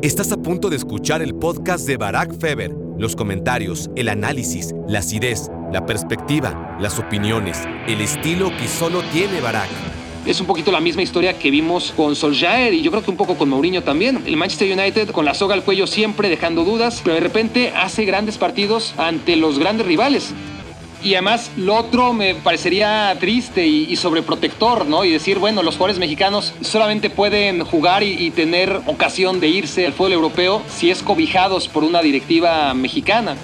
Estás a punto de escuchar el podcast de Barack Feber. Los comentarios, el análisis, la acidez, la perspectiva, las opiniones, el estilo que solo tiene Barack. Es un poquito la misma historia que vimos con Solskjaer y yo creo que un poco con Mourinho también. El Manchester United con la soga al cuello siempre dejando dudas, pero de repente hace grandes partidos ante los grandes rivales. Y además lo otro me parecería triste y, sobreprotector, ¿no? Y decir, bueno, los jugadores mexicanos solamente pueden jugar y, tener ocasión de irse al fútbol europeo si es cobijados por una directiva mexicana.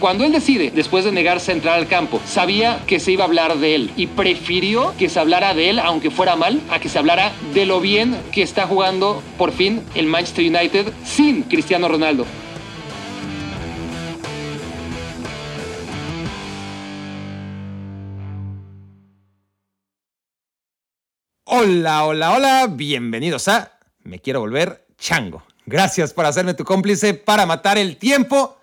Cuando él decide, después de negarse a entrar al campo, sabía que se iba a hablar de él y prefirió que se hablara de él, aunque fuera mal, a que se hablara de lo bien que está jugando por fin el Manchester United sin Cristiano Ronaldo. Hola, hola, hola, bienvenidos a Me quiero volver chango. Gracias por hacerme tu cómplice para matar el tiempo,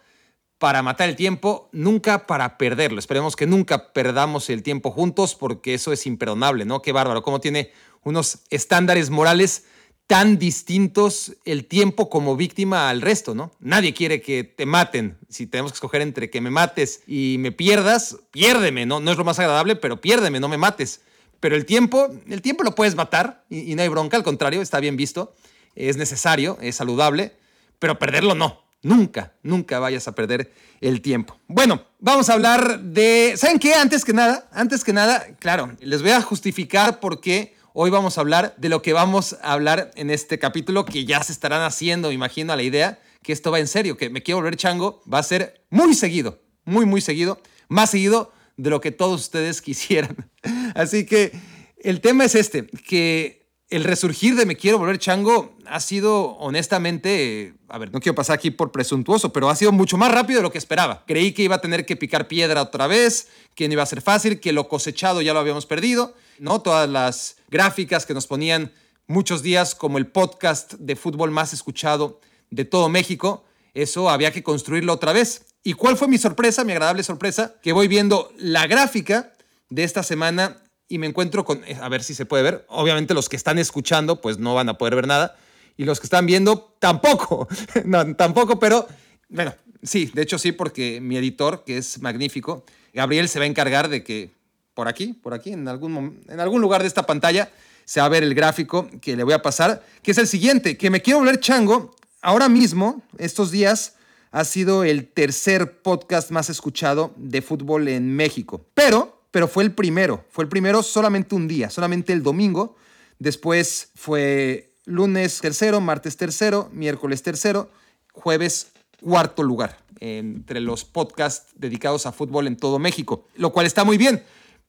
para matar el tiempo, nunca para perderlo. Esperemos que nunca perdamos el tiempo juntos porque eso es imperdonable, ¿no? Qué bárbaro, cómo tiene unos estándares morales tan distintos el tiempo como víctima al resto, ¿no? Nadie quiere que te maten. Si tenemos que escoger entre que me mates y me pierdas, piérdeme, ¿no? No es lo más agradable, pero piérdeme, no me mates. Pero el tiempo, el tiempo lo puedes matar y, no hay bronca, al contrario, está bien visto, es necesario, es saludable, pero perderlo no. Nunca, nunca vayas a perder el tiempo. Bueno, vamos a hablar de, ¿saben qué? Antes que nada, antes que nada, claro, les voy a justificar por qué hoy vamos a hablar de lo que vamos a hablar en este capítulo, que ya se estarán haciendo, imagino, a la idea que esto va en serio, que me quiero volver chango, va a ser muy seguido, muy, muy seguido, más seguido de lo que todos ustedes quisieran. Así que el tema es este, que el resurgir de Me Quiero Volver Chango ha sido honestamente, a ver, no quiero pasar aquí por presuntuoso, pero ha sido mucho más rápido de lo que esperaba. Creí que iba a tener que picar piedra otra vez, que no iba a ser fácil, que lo cosechado ya lo habíamos perdido, ¿no? Todas las gráficas que nos ponían muchos días como el podcast de fútbol más escuchado de todo México, eso había que construirlo otra vez. ¿Y cuál fue mi sorpresa, mi agradable sorpresa? Que voy viendo la gráfica de esta semana y me encuentro con, eh, a ver si se puede ver, obviamente los que están escuchando pues no van a poder ver nada. Y los que están viendo tampoco, no, tampoco, pero bueno, sí, de hecho sí, porque mi editor, que es magnífico, Gabriel se va a encargar de que por aquí, por aquí, en algún, en algún lugar de esta pantalla, se va a ver el gráfico que le voy a pasar, que es el siguiente, que me quiero volver chango. Ahora mismo, estos días, ha sido el tercer podcast más escuchado de fútbol en México. Pero, pero fue el primero, fue el primero solamente un día, solamente el domingo. Después fue lunes tercero, martes tercero, miércoles tercero, jueves cuarto lugar entre los podcasts dedicados a fútbol en todo México, lo cual está muy bien.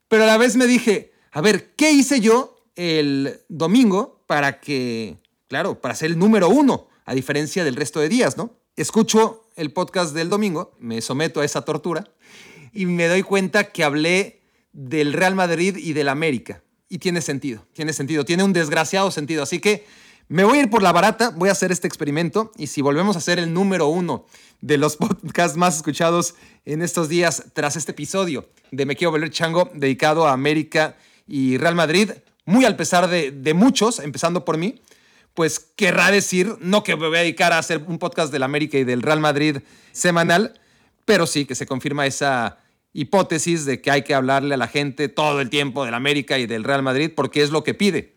Pero a la vez me dije, a ver, ¿qué hice yo el domingo para que, claro, para ser el número uno, a diferencia del resto de días, ¿no? Escucho el podcast del domingo, me someto a esa tortura y me doy cuenta que hablé del Real Madrid y del América. Y tiene sentido, tiene sentido, tiene un desgraciado sentido. Así que me voy a ir por la barata, voy a hacer este experimento y si volvemos a ser el número uno de los podcasts más escuchados en estos días tras este episodio de Me Quiero Volver Chango dedicado a América y Real Madrid, muy al pesar de, de muchos, empezando por mí, pues querrá decir, no que me voy a dedicar a hacer un podcast del América y del Real Madrid semanal, pero sí que se confirma esa hipótesis de que hay que hablarle a la gente todo el tiempo del América y del Real Madrid porque es lo que pide.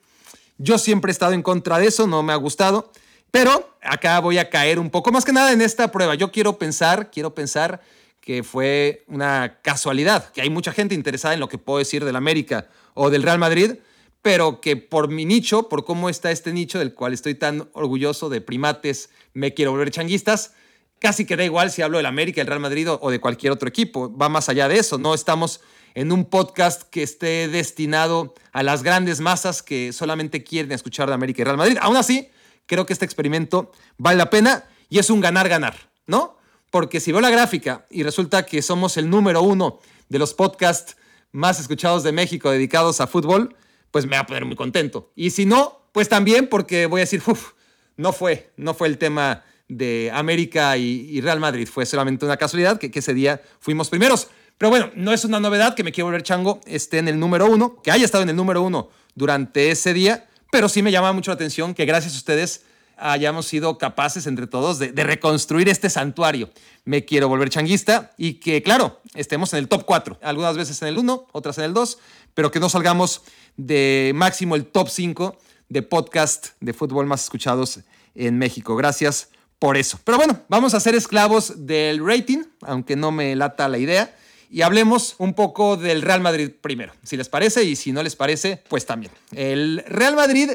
Yo siempre he estado en contra de eso, no me ha gustado, pero acá voy a caer un poco más que nada en esta prueba. Yo quiero pensar, quiero pensar que fue una casualidad, que hay mucha gente interesada en lo que puedo decir del América o del Real Madrid, pero que por mi nicho, por cómo está este nicho del cual estoy tan orgulloso de primates, me quiero volver changuistas, casi que da igual si hablo del América, el Real Madrid o de cualquier otro equipo. Va más allá de eso. No estamos en un podcast que esté destinado a las grandes masas que solamente quieren escuchar de América y Real Madrid. Aún así, creo que este experimento vale la pena y es un ganar-ganar, ¿no? Porque si veo la gráfica y resulta que somos el número uno de los podcasts más escuchados de México dedicados a fútbol, pues me va a poner muy contento. Y si no, pues también porque voy a decir, uff, no fue, no fue el tema de América y, Real Madrid, fue solamente una casualidad que, ese día fuimos primeros. Pero bueno, no es una novedad que me quiero volver chango esté en el número uno, que haya estado en el número uno durante ese día, pero sí me llama mucho la atención que gracias a ustedes hayamos sido capaces entre todos de, de, reconstruir este santuario. Me quiero volver changuista y que, claro, estemos en el top 4, algunas veces en el 1, otras en el 2, pero que no salgamos de máximo el top 5 de podcast de fútbol más escuchados en México. Gracias por eso. Pero bueno, vamos a ser esclavos del rating, aunque no me lata la idea. Y hablemos un poco del Real Madrid primero, si les parece, y si no les parece, pues también. El Real Madrid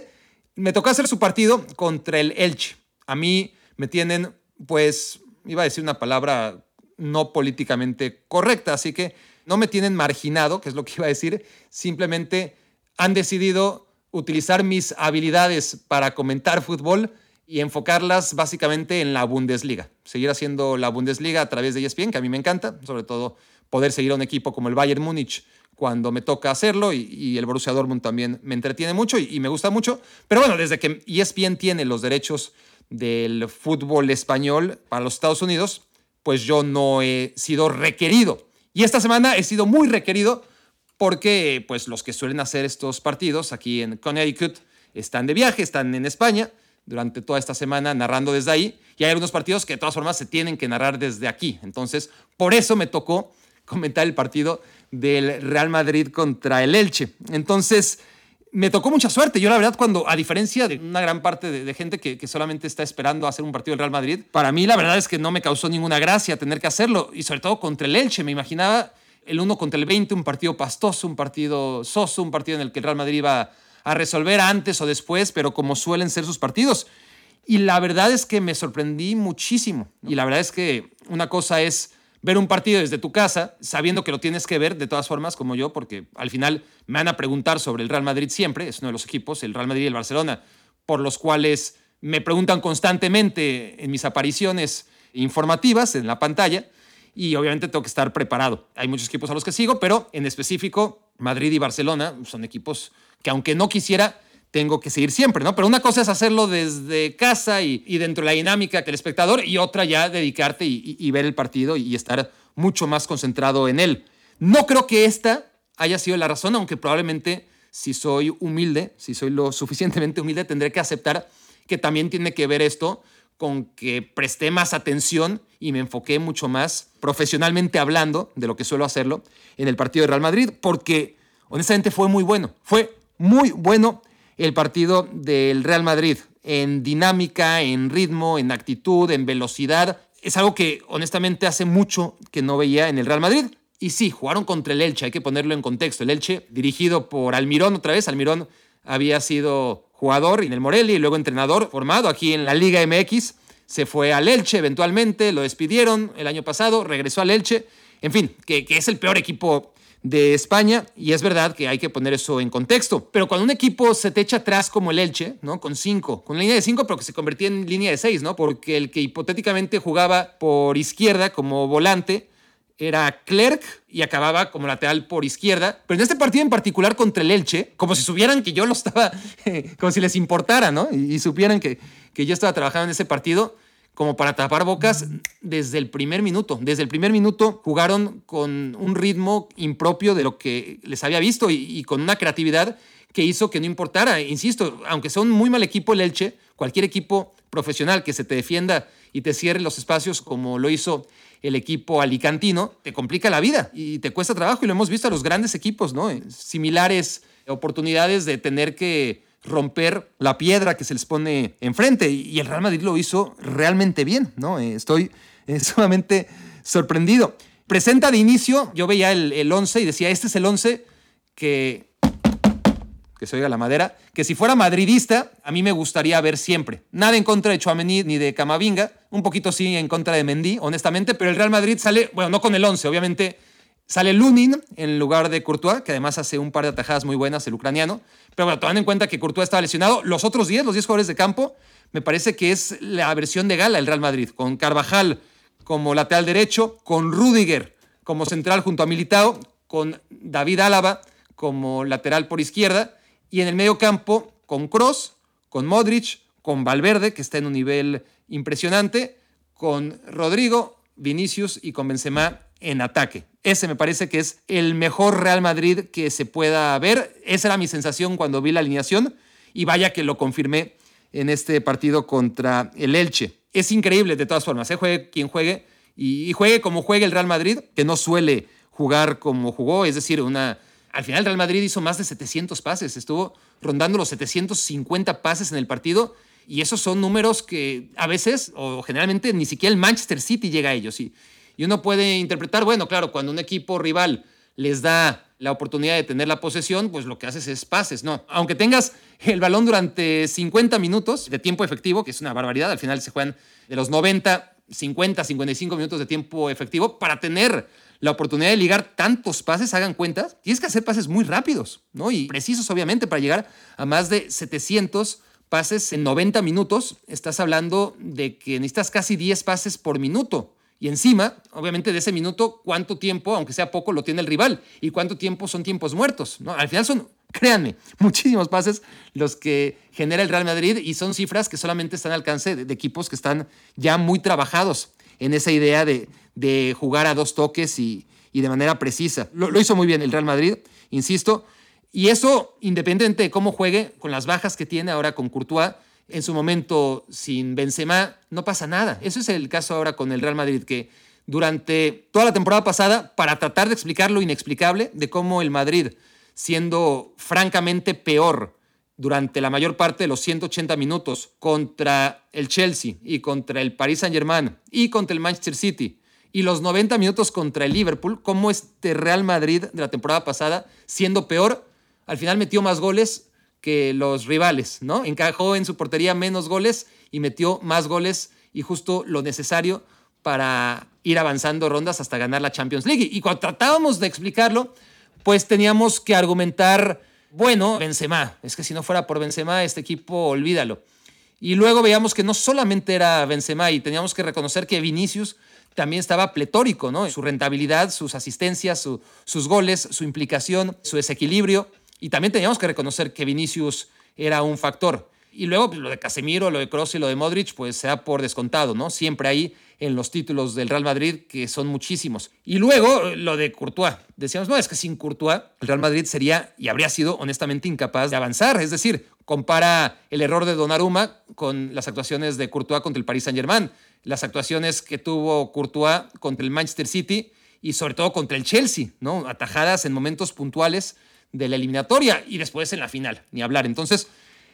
me tocó hacer su partido contra el Elche. A mí me tienen, pues, iba a decir una palabra no políticamente correcta, así que no me tienen marginado, que es lo que iba a decir, simplemente han decidido utilizar mis habilidades para comentar fútbol y enfocarlas básicamente en la Bundesliga. Seguir haciendo la Bundesliga a través de ESPN, que a mí me encanta, sobre todo poder seguir a un equipo como el Bayern Múnich cuando me toca hacerlo y, el Borussia Dortmund también me entretiene mucho y, me gusta mucho. Pero bueno, desde que ESPN tiene los derechos del fútbol español para los Estados Unidos, pues yo no he sido requerido. Y esta semana he sido muy requerido porque pues los que suelen hacer estos partidos aquí en Connecticut están de viaje, están en España durante toda esta semana narrando desde ahí y hay algunos partidos que de todas formas se tienen que narrar desde aquí. Entonces, por eso me tocó comentar el partido del Real Madrid contra el Elche. Entonces, me tocó mucha suerte. Yo la verdad, cuando, a diferencia de una gran parte de, gente que, que, solamente está esperando hacer un partido del Real Madrid, para mí la verdad es que no me causó ninguna gracia tener que hacerlo, y sobre todo contra el Elche. Me imaginaba el 1 contra el 20, un partido pastoso, un partido soso, un partido en el que el Real Madrid iba a resolver antes o después, pero como suelen ser sus partidos. Y la verdad es que me sorprendí muchísimo. Y la verdad es que una cosa es ver un partido desde tu casa, sabiendo que lo tienes que ver de todas formas, como yo, porque al final me van a preguntar sobre el Real Madrid siempre, es uno de los equipos, el Real Madrid y el Barcelona, por los cuales me preguntan constantemente en mis apariciones informativas en la pantalla y obviamente tengo que estar preparado. Hay muchos equipos a los que sigo, pero en específico Madrid y Barcelona son equipos que aunque no quisiera, tengo que seguir siempre, ¿no? Pero una cosa es hacerlo desde casa y, dentro de la dinámica del espectador y otra ya dedicarte y, ver el partido y estar mucho más concentrado en él. No creo que esta haya sido la razón, aunque probablemente si soy humilde, si soy lo suficientemente humilde, tendré que aceptar que también tiene que ver esto con que presté más atención y me enfoqué mucho más profesionalmente hablando de lo que suelo hacerlo en el partido de Real Madrid, porque honestamente fue muy bueno, fue muy bueno el partido del Real Madrid en dinámica, en ritmo, en actitud, en velocidad. Es algo que honestamente hace mucho que no veía en el Real Madrid. Y sí, jugaron contra el Elche, hay que ponerlo en contexto. El Elche, dirigido por Almirón otra vez, Almirón había sido jugador en el Morelia y luego entrenador formado aquí en la Liga MX. Se fue al Elche eventualmente, lo despidieron el año pasado, regresó al Elche. En fin, que, que es el peor equipo de España y es verdad que hay que poner eso en contexto. Pero cuando un equipo se te echa atrás como el Elche, ¿no? Con cinco, con línea de cinco, pero que se convertía en línea de seis, ¿no? Porque el que hipotéticamente jugaba por izquierda como volante era Clerc y acababa como lateral por izquierda. Pero en este partido en particular contra el Elche, como si supieran que yo lo estaba, como si les importara, ¿no? Y, supieran que, que yo estaba trabajando en ese partido, como para tapar bocas desde el primer minuto. Desde el primer minuto jugaron con un ritmo impropio de lo que les había visto y, con una creatividad que hizo que no importara. Insisto, aunque sea un muy mal equipo el Elche, cualquier equipo profesional que se te defienda y te cierre los espacios como lo hizo el equipo alicantino, te complica la vida y te cuesta trabajo y lo hemos visto a los grandes equipos, ¿no? Similares oportunidades de tener que romper la piedra que se les pone enfrente. Y el Real Madrid lo hizo realmente bien, ¿no? Eh, estoy eh, sumamente sorprendido. Presenta de inicio, yo veía el, el 11 y decía, este es el 11 que, que se oiga la madera, que si fuera madridista, a mí me gustaría ver siempre. Nada en contra de Chouameni ni de Camavinga, un poquito sí en contra de Mendy, honestamente, pero el Real Madrid sale, bueno, no con el 11, obviamente Sale Lunin en lugar de Courtois, que además hace un par de atajadas muy buenas, el ucraniano. Pero bueno, tomando en cuenta que Courtois estaba lesionado, los otros 10, los 10 jugadores de campo, me parece que es la versión de gala del Real Madrid, con Carvajal como lateral derecho, con Rudiger como central junto a Militao, con David Álava como lateral por izquierda, y en el medio campo con Cross, con Modric, con Valverde, que está en un nivel impresionante, con Rodrigo, Vinicius y con Benzema en ataque. Ese me parece que es el mejor Real Madrid que se pueda ver. Esa era mi sensación cuando vi la alineación y vaya que lo confirmé en este partido contra el Elche. Es increíble de todas formas, ¿eh? juegue quien juegue y, juegue como juegue el Real Madrid, que no suele jugar como jugó, es decir, una... Al final Real Madrid hizo más de 700 pases, estuvo rondando los 750 pases en el partido y esos son números que a veces o generalmente ni siquiera el Manchester City llega a ellos. Y, y uno puede interpretar, bueno, claro, cuando un equipo rival les da la oportunidad de tener la posesión, pues lo que haces es pases, ¿no? Aunque tengas el balón durante 50 minutos de tiempo efectivo, que es una barbaridad, al final se juegan de los 90, 50, 55 minutos de tiempo efectivo, para tener la oportunidad de ligar tantos pases, hagan cuenta, tienes que hacer pases muy rápidos, ¿no? Y precisos, obviamente, para llegar a más de 700 pases en 90 minutos, estás hablando de que necesitas casi 10 pases por minuto. Y encima, obviamente, de ese minuto, cuánto tiempo, aunque sea poco, lo tiene el rival y cuánto tiempo son tiempos muertos. ¿no? Al final son, créanme, muchísimos pases los que genera el Real Madrid y son cifras que solamente están al alcance de, equipos que están ya muy trabajados en esa idea de, de jugar a dos toques y, y de manera precisa. Lo, lo, hizo muy bien el Real Madrid, insisto. Y eso, independientemente de cómo juegue, con las bajas que tiene ahora con Courtois, en su momento sin Benzema, no pasa nada. Eso es el caso ahora con el Real Madrid, que durante toda la temporada pasada, para tratar de explicar lo inexplicable de cómo el Madrid, siendo francamente peor durante la mayor parte de los 180 minutos contra el Chelsea y contra el Paris Saint-Germain y contra el Manchester City, y los 90 minutos contra el Liverpool, cómo este Real Madrid de la temporada pasada, siendo peor, al final metió más goles que los rivales, ¿no? Encajó en su portería menos goles y metió más goles y justo lo necesario para ir avanzando rondas hasta ganar la Champions League. Y cuando tratábamos de explicarlo, pues teníamos que argumentar, bueno, Benzema, es que si no fuera por Benzema, este equipo, olvídalo. Y luego veíamos que no solamente era Benzema y teníamos que reconocer que Vinicius también estaba pletórico, ¿no? Su rentabilidad, sus asistencias, sus goles, su implicación, su desequilibrio. Y también teníamos que reconocer que Vinicius era un factor. Y luego pues, lo de Casemiro, lo de Kroos y lo de Modric, pues se da por descontado, ¿no? Siempre ahí en los títulos del Real Madrid, que son muchísimos. Y luego lo de Courtois. Decíamos, no, es que sin Courtois el Real Madrid sería y habría sido honestamente incapaz de avanzar. Es decir, compara el error de Donnarumma con las actuaciones de Courtois contra el Paris Saint-Germain, las actuaciones que tuvo Courtois contra el Manchester City y sobre todo contra el Chelsea, ¿no? Atajadas en momentos puntuales de la eliminatoria y después en la final, ni hablar. Entonces,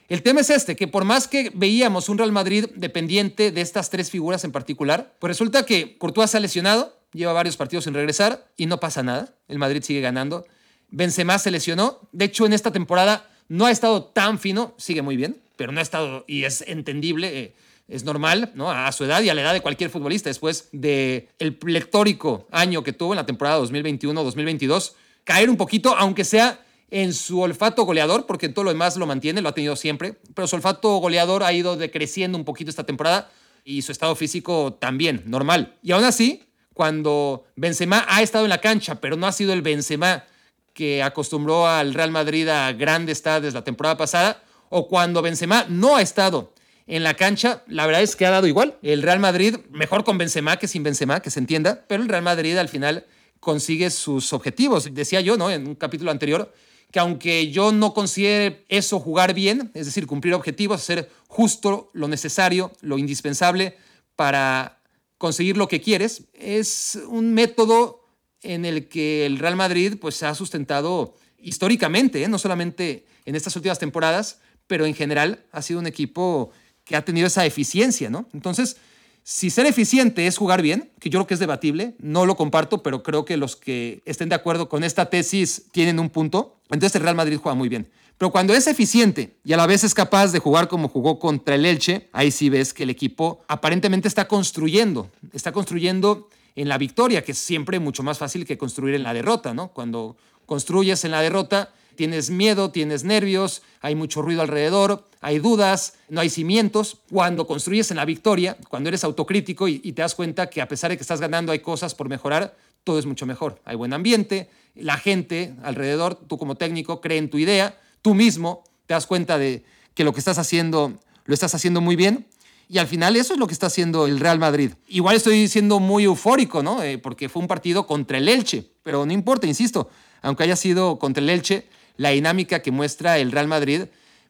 el tema es este, que por más que veíamos un Real Madrid dependiente de estas tres figuras en particular, pues resulta que Courtois se ha lesionado, lleva varios partidos sin regresar y no pasa nada. El Madrid sigue ganando. Benzema se lesionó. De hecho, en esta temporada no ha estado tan fino, sigue muy bien, pero no ha estado, y es entendible, eh, es normal, ¿no? A su edad y a la edad de cualquier futbolista, después del el pletórico año que tuvo en la temporada 2021-2022, caer un poquito, aunque sea en su olfato goleador, porque en todo lo demás lo mantiene, lo ha tenido siempre, pero su olfato goleador ha ido decreciendo un poquito esta temporada y su estado físico también, normal. Y aún así, cuando Benzema ha estado en la cancha, pero no ha sido el Benzema que acostumbró al Real Madrid a grandes estades la temporada pasada, o cuando Benzema no ha estado en la cancha, la verdad es que ha dado igual. El Real Madrid, mejor con Benzema que sin Benzema, que se entienda, pero el Real Madrid al final consigue sus objetivos. Decía yo, ¿no? En un capítulo anterior, que aunque yo no considere eso jugar bien, es decir, cumplir objetivos, hacer justo lo necesario, lo indispensable para conseguir lo que quieres, es un método en el que el Real Madrid pues, se ha sustentado históricamente, ¿eh? no solamente en estas últimas temporadas, pero en general ha sido un equipo que ha tenido esa eficiencia, ¿no? Entonces, si ser eficiente es jugar bien, que yo creo que es debatible, no lo comparto, pero creo que los que estén de acuerdo con esta tesis tienen un punto, entonces el Real Madrid juega muy bien. Pero cuando es eficiente y a la vez es capaz de jugar como jugó contra el Elche, ahí sí ves que el equipo aparentemente está construyendo, está construyendo en la victoria, que es siempre mucho más fácil que construir en la derrota, ¿no? Cuando construyes en la derrota, tienes miedo, tienes nervios, hay mucho ruido alrededor, hay dudas, no hay cimientos. Cuando construyes en la victoria, cuando eres autocrítico y, te das cuenta que a pesar de que estás ganando hay cosas por mejorar, todo es mucho mejor. Hay buen ambiente, la gente alrededor, tú como técnico, cree en tu idea, tú mismo te das cuenta de que lo que estás haciendo lo estás haciendo muy bien. Y al final eso es lo que está haciendo el Real Madrid. Igual estoy siendo muy eufórico, ¿no? Eh, porque fue un partido contra el Elche, pero no importa, insisto, aunque haya sido contra el Elche, la dinámica que muestra el Real Madrid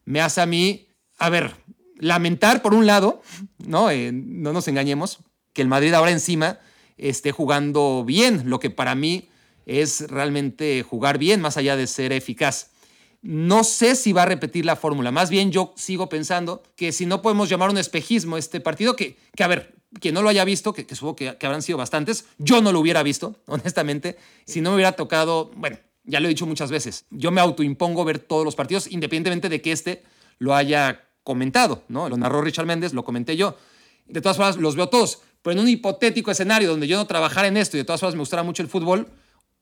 me hace a mí, a ver, lamentar, por un lado, ¿no? Eh, no nos engañemos, que el Madrid ahora encima esté jugando bien, lo que para mí es realmente jugar bien, más allá de ser eficaz. No sé si va a repetir la fórmula. Más bien yo sigo pensando que si no podemos llamar un espejismo este partido, que, que a ver, quien no lo haya visto, que, supongo que, que, habrán sido bastantes, yo no lo hubiera visto, honestamente, si no me hubiera tocado, bueno, ya lo he dicho muchas veces, yo me autoimpongo ver todos los partidos, independientemente de que este lo haya comentado, ¿no? Lo narró Richard Méndez, lo comenté yo. De todas formas, los veo todos. Pero en un hipotético escenario donde yo no trabajara en esto y de todas formas me gustara mucho el fútbol,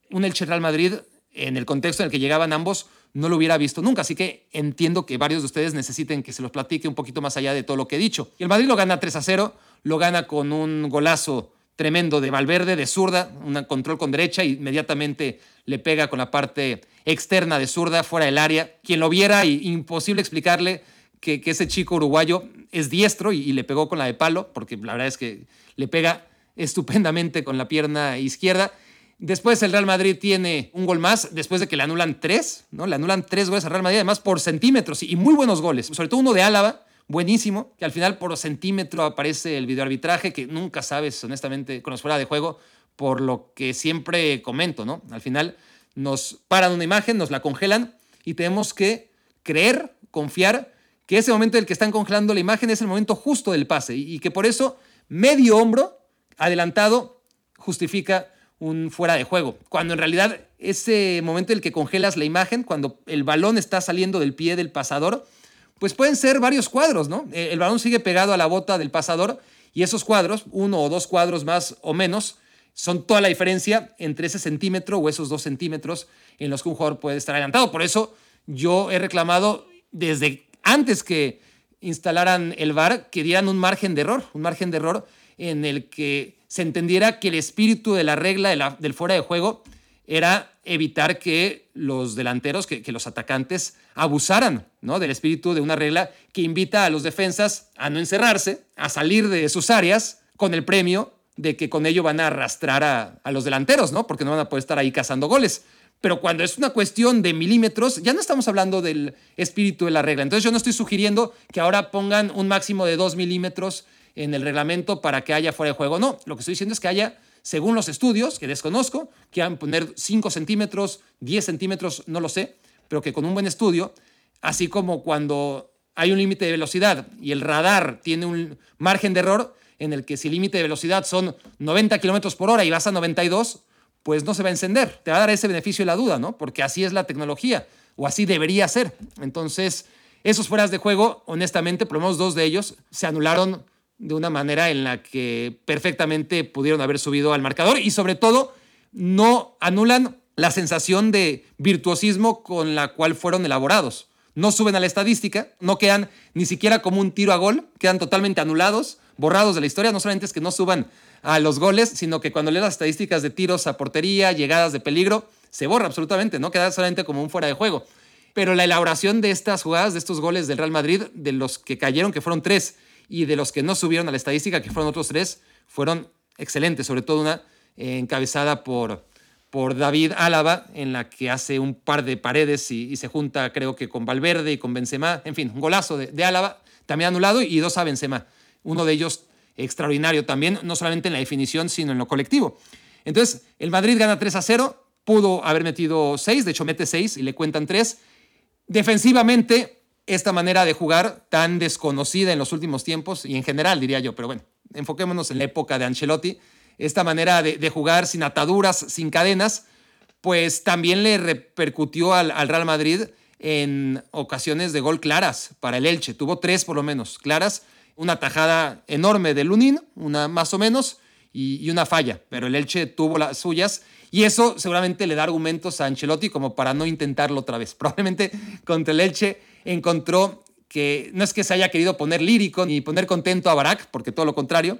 un Elche Real Madrid, en el contexto en el que llegaban ambos, no lo hubiera visto nunca. Así que entiendo que varios de ustedes necesiten que se los platique un poquito más allá de todo lo que he dicho. Y el Madrid lo gana 3 a 0, lo gana con un golazo tremendo de Valverde, de zurda, un control con derecha, y inmediatamente le pega con la parte externa de zurda, fuera del área. Quien lo viera, imposible explicarle que, ese chico uruguayo es diestro y, le pegó con la de palo, porque la verdad es que le pega estupendamente con la pierna izquierda. Después el Real Madrid tiene un gol más, después de que le anulan tres, ¿no? Le anulan tres goles al Real Madrid, además por centímetros y muy buenos goles, sobre todo uno de Álava, buenísimo, que al final por centímetro aparece el videoarbitraje, que nunca sabes, honestamente, con los fuera de juego, por lo que siempre comento, ¿no? Al final nos paran una imagen, nos la congelan y tenemos que creer, confiar que ese momento en el que están congelando la imagen es el momento justo del pase y que por eso medio hombro adelantado justifica un fuera de juego, cuando en realidad ese momento en el que congelas la imagen, cuando el balón está saliendo del pie del pasador, pues pueden ser varios cuadros, ¿no? El balón sigue pegado a la bota del pasador y esos cuadros, uno o dos cuadros más o menos, son toda la diferencia entre ese centímetro o esos dos centímetros en los que un jugador puede estar adelantado. Por eso yo he reclamado desde antes que instalaran el VAR, que dieran un margen de error, un margen de error en el que se entendiera que el espíritu de la regla del fuera de juego era evitar que los delanteros, que, los atacantes abusaran ¿no? del espíritu de una regla que invita a los defensas a no encerrarse, a salir de sus áreas con el premio de que con ello van a arrastrar a, los delanteros, ¿no? porque no van a poder estar ahí cazando goles. Pero cuando es una cuestión de milímetros, ya no estamos hablando del espíritu de la regla. Entonces yo no estoy sugiriendo que ahora pongan un máximo de dos milímetros en el reglamento para que haya fuera de juego. No, lo que estoy diciendo es que haya, según los estudios, que desconozco, que quieran poner 5 centímetros, 10 centímetros, no lo sé, pero que con un buen estudio, así como cuando hay un límite de velocidad y el radar tiene un margen de error en el que si el límite de velocidad son 90 kilómetros por hora y vas a 92, pues no se va a encender. Te va a dar ese beneficio de la duda, ¿no? Porque así es la tecnología, o así debería ser. Entonces, esos fueras de juego, honestamente, por lo menos dos de ellos, se anularon de una manera en la que perfectamente pudieron haber subido al marcador y sobre todo no anulan la sensación de virtuosismo con la cual fueron elaborados. No suben a la estadística, no quedan ni siquiera como un tiro a gol, quedan totalmente anulados, borrados de la historia. No solamente es que no suban a los goles, sino que cuando lees las estadísticas de tiros a portería, llegadas de peligro, se borra absolutamente, no queda solamente como un fuera de juego. Pero la elaboración de estas jugadas, de estos goles del Real Madrid, de los que cayeron, que fueron tres, y de los que no subieron a la estadística, que fueron otros tres, fueron excelentes, sobre todo una eh, encabezada por, por David Álava, en la que hace un par de paredes y, se junta, creo que con Valverde y con Benzema, en fin, un golazo de, de Álava, también anulado, y dos a Benzema. Uno de ellos extraordinario también, no solamente en la definición, sino en lo colectivo. Entonces, el Madrid gana 3 a 0, pudo haber metido 6, de hecho mete 6 y le cuentan 3. Defensivamente, esta manera de jugar tan desconocida en los últimos tiempos y en general, diría yo, pero bueno, enfoquémonos en la época de Ancelotti, esta manera de, jugar sin ataduras, sin cadenas, pues también le repercutió al, al Real Madrid en ocasiones de gol claras para el Elche. Tuvo tres por lo menos claras una tajada enorme de Lunin, una más o menos, y, una falla, pero el Elche tuvo las suyas y eso seguramente le da argumentos a Ancelotti como para no intentarlo otra vez. Probablemente contra el Elche encontró que no es que se haya querido poner lírico ni poner contento a Barak, porque todo lo contrario,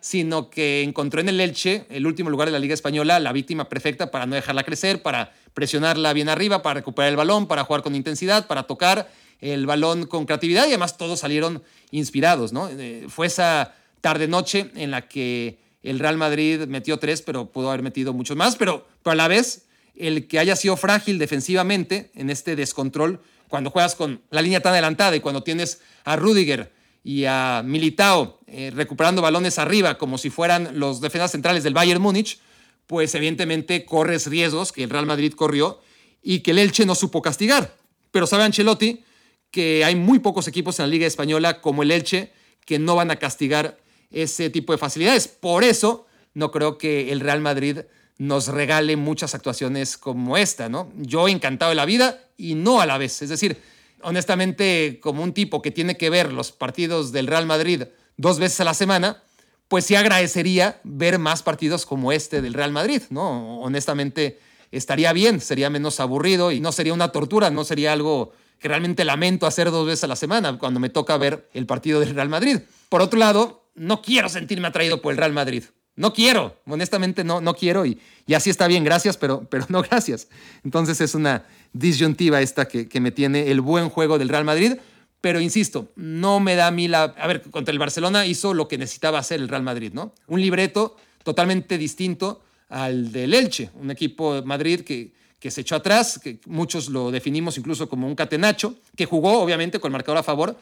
sino que encontró en el Elche, el último lugar de la Liga Española, la víctima perfecta para no dejarla crecer, para presionarla bien arriba, para recuperar el balón, para jugar con intensidad, para tocar el balón con creatividad y además todos salieron inspirados, ¿no? Eh, fue esa tarde-noche en la que el Real Madrid metió tres, pero pudo haber metido muchos más, pero, pero a la vez el que haya sido frágil defensivamente en este descontrol, cuando juegas con la línea tan adelantada y cuando tienes a Rudiger y a Militao eh, recuperando balones arriba como si fueran los defensas centrales del Bayern Múnich, pues evidentemente corres riesgos que el Real Madrid corrió y que el Elche no supo castigar. Pero sabe Ancelotti que hay muy pocos equipos en la Liga Española como el Elche que no van a castigar ese tipo de facilidades. Por eso no creo que el Real Madrid nos regale muchas actuaciones como esta, ¿no? Yo encantado de la vida y no a la vez. Es decir, honestamente, como un tipo que tiene que ver los partidos del Real Madrid dos veces a la semana, pues sí agradecería ver más partidos como este del Real Madrid, ¿no? Honestamente, estaría bien, sería menos aburrido y no sería una tortura, no sería algo que realmente lamento hacer dos veces a la semana cuando me toca ver el partido del Real Madrid. Por otro lado, no quiero sentirme atraído por el Real Madrid. No quiero, honestamente no, no quiero y, y así está bien, gracias, pero, pero no gracias. Entonces es una disyuntiva esta que, que me tiene el buen juego del Real Madrid, pero insisto, no me da a mí la... A ver, contra el Barcelona hizo lo que necesitaba hacer el Real Madrid, ¿no? Un libreto totalmente distinto al del Elche, un equipo de Madrid que, que se echó atrás, que muchos lo definimos incluso como un catenacho, que jugó obviamente con el marcador a favor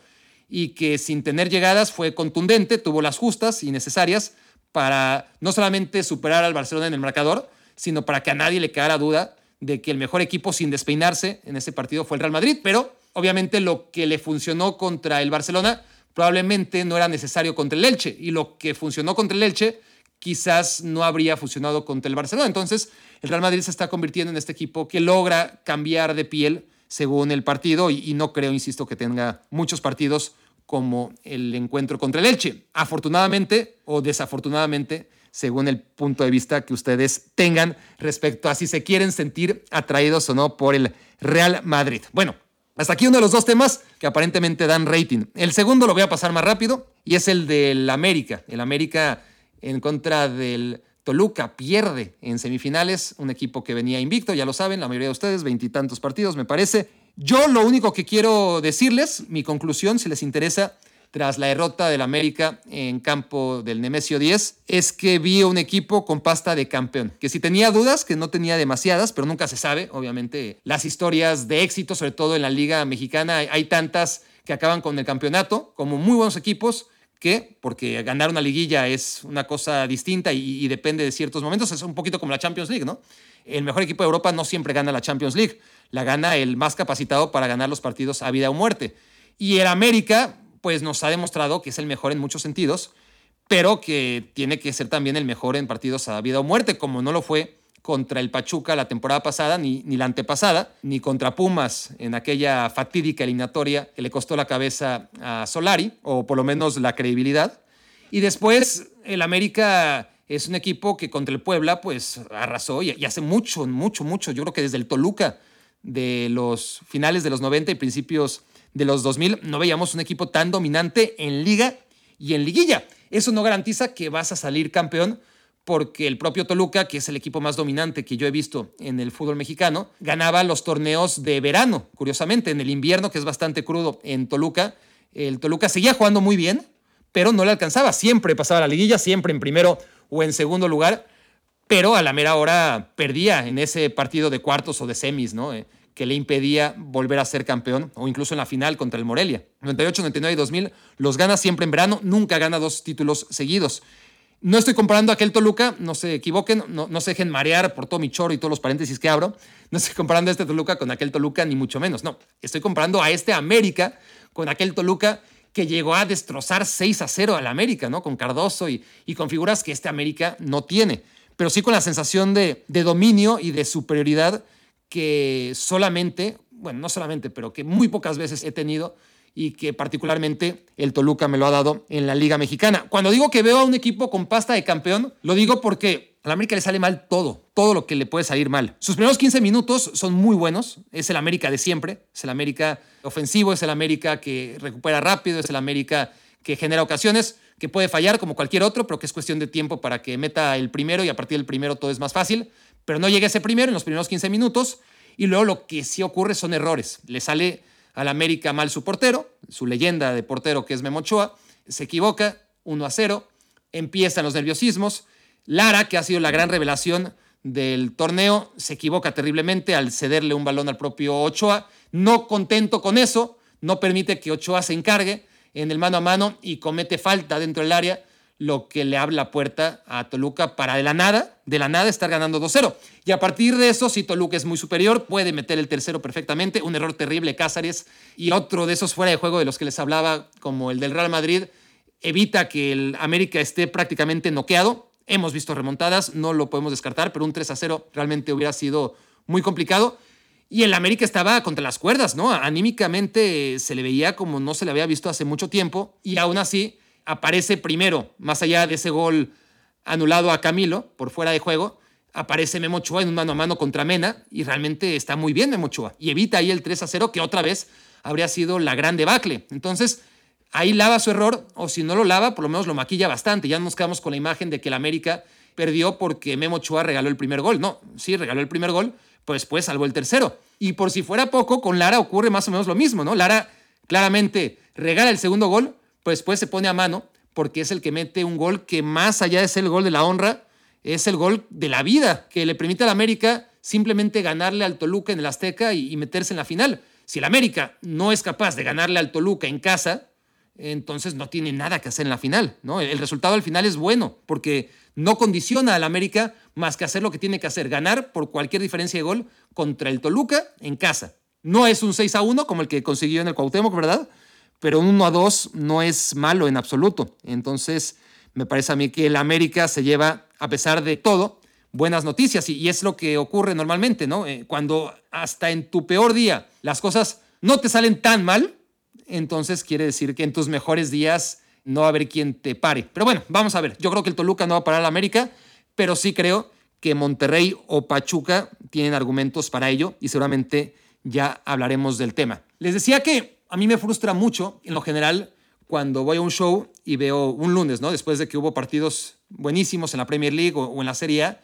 y que sin tener llegadas fue contundente, tuvo las justas y necesarias para no solamente superar al Barcelona en el marcador, sino para que a nadie le quedara duda de que el mejor equipo sin despeinarse en ese partido fue el Real Madrid, pero obviamente lo que le funcionó contra el Barcelona probablemente no era necesario contra el Elche y lo que funcionó contra el Elche quizás no habría funcionado contra el Barcelona. Entonces, el Real Madrid se está convirtiendo en este equipo que logra cambiar de piel según el partido y, y no creo, insisto, que tenga muchos partidos como el encuentro contra el Elche. Afortunadamente o desafortunadamente, según el punto de vista que ustedes tengan respecto a si se quieren sentir atraídos o no por el Real Madrid. Bueno, hasta aquí uno de los dos temas que aparentemente dan rating. El segundo lo voy a pasar más rápido y es el del América. El América en contra del Toluca pierde en semifinales, un equipo que venía invicto, ya lo saben, la mayoría de ustedes, veintitantos partidos me parece. Yo lo único que quiero decirles, mi conclusión, si les interesa, tras la derrota del América en campo del Nemesio 10, es que vi un equipo con pasta de campeón. Que si tenía dudas, que no tenía demasiadas, pero nunca se sabe, obviamente, las historias de éxito, sobre todo en la Liga Mexicana, hay tantas que acaban con el campeonato, como muy buenos equipos, que, porque ganar una liguilla es una cosa distinta y, y, depende de ciertos momentos, es un poquito como la Champions League, ¿no? El mejor equipo de Europa no siempre gana la Champions League la gana el más capacitado para ganar los partidos a vida o muerte. Y el América, pues nos ha demostrado que es el mejor en muchos sentidos, pero que tiene que ser también el mejor en partidos a vida o muerte, como no lo fue contra el Pachuca la temporada pasada, ni, ni la antepasada, ni contra Pumas en aquella fatídica eliminatoria que le costó la cabeza a Solari, o por lo menos la credibilidad. Y después el América es un equipo que contra el Puebla pues arrasó y, y hace mucho, mucho, mucho, yo creo que desde el Toluca de los finales de los 90 y principios de los 2000, no veíamos un equipo tan dominante en liga y en liguilla. Eso no garantiza que vas a salir campeón porque el propio Toluca, que es el equipo más dominante que yo he visto en el fútbol mexicano, ganaba los torneos de verano, curiosamente, en el invierno, que es bastante crudo en Toluca. El Toluca seguía jugando muy bien, pero no le alcanzaba. Siempre pasaba la liguilla, siempre en primero o en segundo lugar pero a la mera hora perdía en ese partido de cuartos o de semis, ¿no? Eh, que le impedía volver a ser campeón, o incluso en la final contra el Morelia. 98, 99 y 2000 los gana siempre en verano, nunca gana dos títulos seguidos. No estoy comparando a aquel Toluca, no se equivoquen, no, no se dejen marear por todo mi choro y todos los paréntesis que abro. No estoy comparando a este Toluca con aquel Toluca, ni mucho menos. No, estoy comparando a este América con aquel Toluca que llegó a destrozar 6 a 0 al América, ¿no? Con Cardoso y, y con figuras que este América no tiene pero sí con la sensación de, dominio y de superioridad que solamente, bueno, no solamente, pero que muy pocas veces he tenido y que particularmente el Toluca me lo ha dado en la Liga Mexicana. Cuando digo que veo a un equipo con pasta de campeón, lo digo porque al América le sale mal todo, todo lo que le puede salir mal. Sus primeros 15 minutos son muy buenos, es el América de siempre, es el América ofensivo, es el América que recupera rápido, es el América que genera ocasiones que puede fallar como cualquier otro, pero que es cuestión de tiempo para que meta el primero y a partir del primero todo es más fácil. Pero no llega ese primero en los primeros 15 minutos y luego lo que sí ocurre son errores. Le sale al América mal su portero, su leyenda de portero que es Memochoa, se equivoca 1 a 0, empiezan los nerviosismos. Lara, que ha sido la gran revelación del torneo, se equivoca terriblemente al cederle un balón al propio Ochoa. No contento con eso, no permite que Ochoa se encargue en el mano a mano y comete falta dentro del área, lo que le abre la puerta a Toluca para de la nada, de la nada estar ganando 2-0. Y a partir de eso, si Toluca es muy superior, puede meter el tercero perfectamente. Un error terrible Cázares y otro de esos fuera de juego de los que les hablaba, como el del Real Madrid, evita que el América esté prácticamente noqueado. Hemos visto remontadas, no lo podemos descartar, pero un 3-0 realmente hubiera sido muy complicado. Y el América estaba contra las cuerdas, ¿no? Anímicamente se le veía como no se le había visto hace mucho tiempo y aún así aparece primero, más allá de ese gol anulado a Camilo por fuera de juego, aparece Memo Ochoa en un mano a mano contra Mena y realmente está muy bien Memo Ochoa y evita ahí el 3 a 0 que otra vez habría sido la gran debacle. Entonces, ahí lava su error o si no lo lava, por lo menos lo maquilla bastante. Ya nos quedamos con la imagen de que el América perdió porque Memo Ochoa regaló el primer gol. No, sí, regaló el primer gol, pues después salvó el tercero. Y por si fuera poco, con Lara ocurre más o menos lo mismo, ¿no? Lara claramente regala el segundo gol, pues después se pone a mano porque es el que mete un gol que más allá de ser el gol de la honra, es el gol de la vida, que le permite al América simplemente ganarle al Toluca en el Azteca y, meterse en la final. Si el América no es capaz de ganarle al Toluca en casa, entonces no tiene nada que hacer en la final, ¿no? El, resultado al final es bueno, porque no condiciona al América más que hacer lo que tiene que hacer, ganar por cualquier diferencia de gol contra el Toluca en casa. No es un 6 a 1 como el que consiguió en el Cuauhtémoc, ¿verdad? pero un 1 a 2 no es malo en absoluto. Entonces, me parece a mí que el América se lleva, a pesar de todo, buenas noticias y, es lo que ocurre normalmente, ¿no? Eh, cuando hasta en tu peor día las cosas no te salen tan mal, entonces quiere decir que en tus mejores días no va a haber quien te pare. Pero bueno, vamos a ver. Yo creo que el Toluca no va a parar al América, pero sí creo que Monterrey o Pachuca tienen argumentos para ello y seguramente ya hablaremos del tema. Les decía que a mí me frustra mucho, en lo general, cuando voy a un show y veo un lunes, ¿no? Después de que hubo partidos buenísimos en la Premier League o, en la Serie A,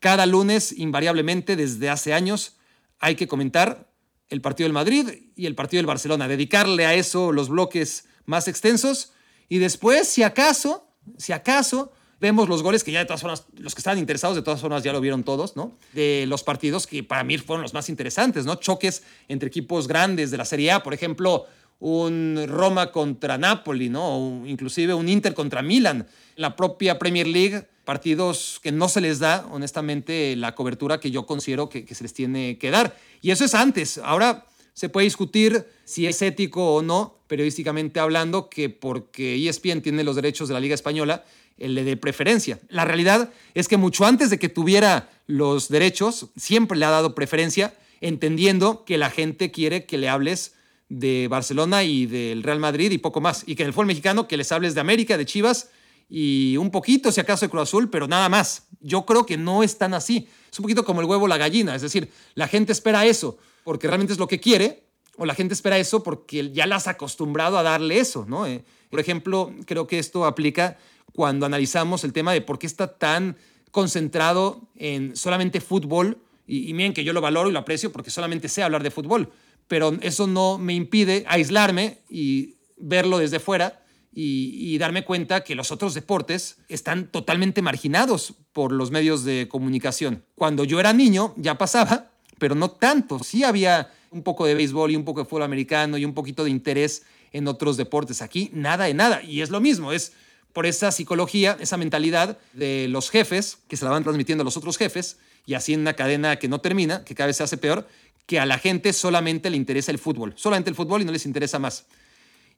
cada lunes, invariablemente, desde hace años, hay que comentar el partido del Madrid y el partido del Barcelona, dedicarle a eso los bloques más extensos y después, si acaso, si acaso, vemos los goles que ya de todas formas, los que estaban interesados de todas formas ya lo vieron todos, ¿no? De los partidos que para mí fueron los más interesantes, ¿no? Choques entre equipos grandes de la Serie A, por ejemplo, un Roma contra Napoli, ¿no? O inclusive un Inter contra Milan. La propia Premier League, partidos que no se les da, honestamente, la cobertura que yo considero que, se les tiene que dar. Y eso es antes. Ahora se puede discutir si es ético o no, periodísticamente hablando, que porque ESPN tiene los derechos de la Liga Española, le dé preferencia. La realidad es que mucho antes de que tuviera los derechos, siempre le ha dado preferencia, entendiendo que la gente quiere que le hables de Barcelona y del Real Madrid y poco más. Y que en el fútbol mexicano que les hables de América, de Chivas y un poquito, si acaso, de Cruz Azul, pero nada más. Yo creo que no es tan así. Es un poquito como el huevo la gallina. Es decir, la gente espera eso porque realmente es lo que quiere, o la gente espera eso porque ya las ha acostumbrado a darle eso, ¿no? Eh, por ejemplo, creo que esto aplica cuando analizamos el tema de por qué está tan concentrado en solamente fútbol. Y, miren que yo lo valoro y lo aprecio porque solamente sé hablar de fútbol, pero eso no me impide aislarme y verlo desde fuera y, darme cuenta que los otros deportes están totalmente marginados por los medios de comunicación. Cuando yo era niño ya pasaba, pero no tanto. Sí había un poco de béisbol y un poco de fútbol americano y un poquito de interés en otros deportes. Aquí nada de nada. Y es lo mismo, es por esa psicología, esa mentalidad de los jefes que se la van transmitiendo a los otros jefes y así en una cadena que no termina, que cada vez se hace peor, que a la gente solamente le interesa el fútbol, solamente el fútbol y no les interesa más.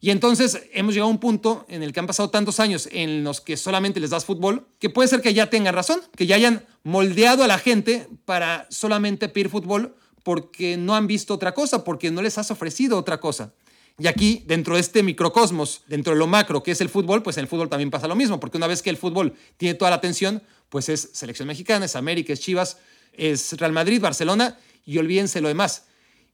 Y entonces hemos llegado a un punto en el que han pasado tantos años en los que solamente les das fútbol, que puede ser que ya tengan razón, que ya hayan moldeado a la gente para solamente pedir fútbol porque no han visto otra cosa, porque no les has ofrecido otra cosa. Y aquí, dentro de este microcosmos, dentro de lo macro que es el fútbol, pues en el fútbol también pasa lo mismo, porque una vez que el fútbol tiene toda la atención, pues es selección mexicana, es América, es Chivas, es Real Madrid, Barcelona, y olvídense lo demás.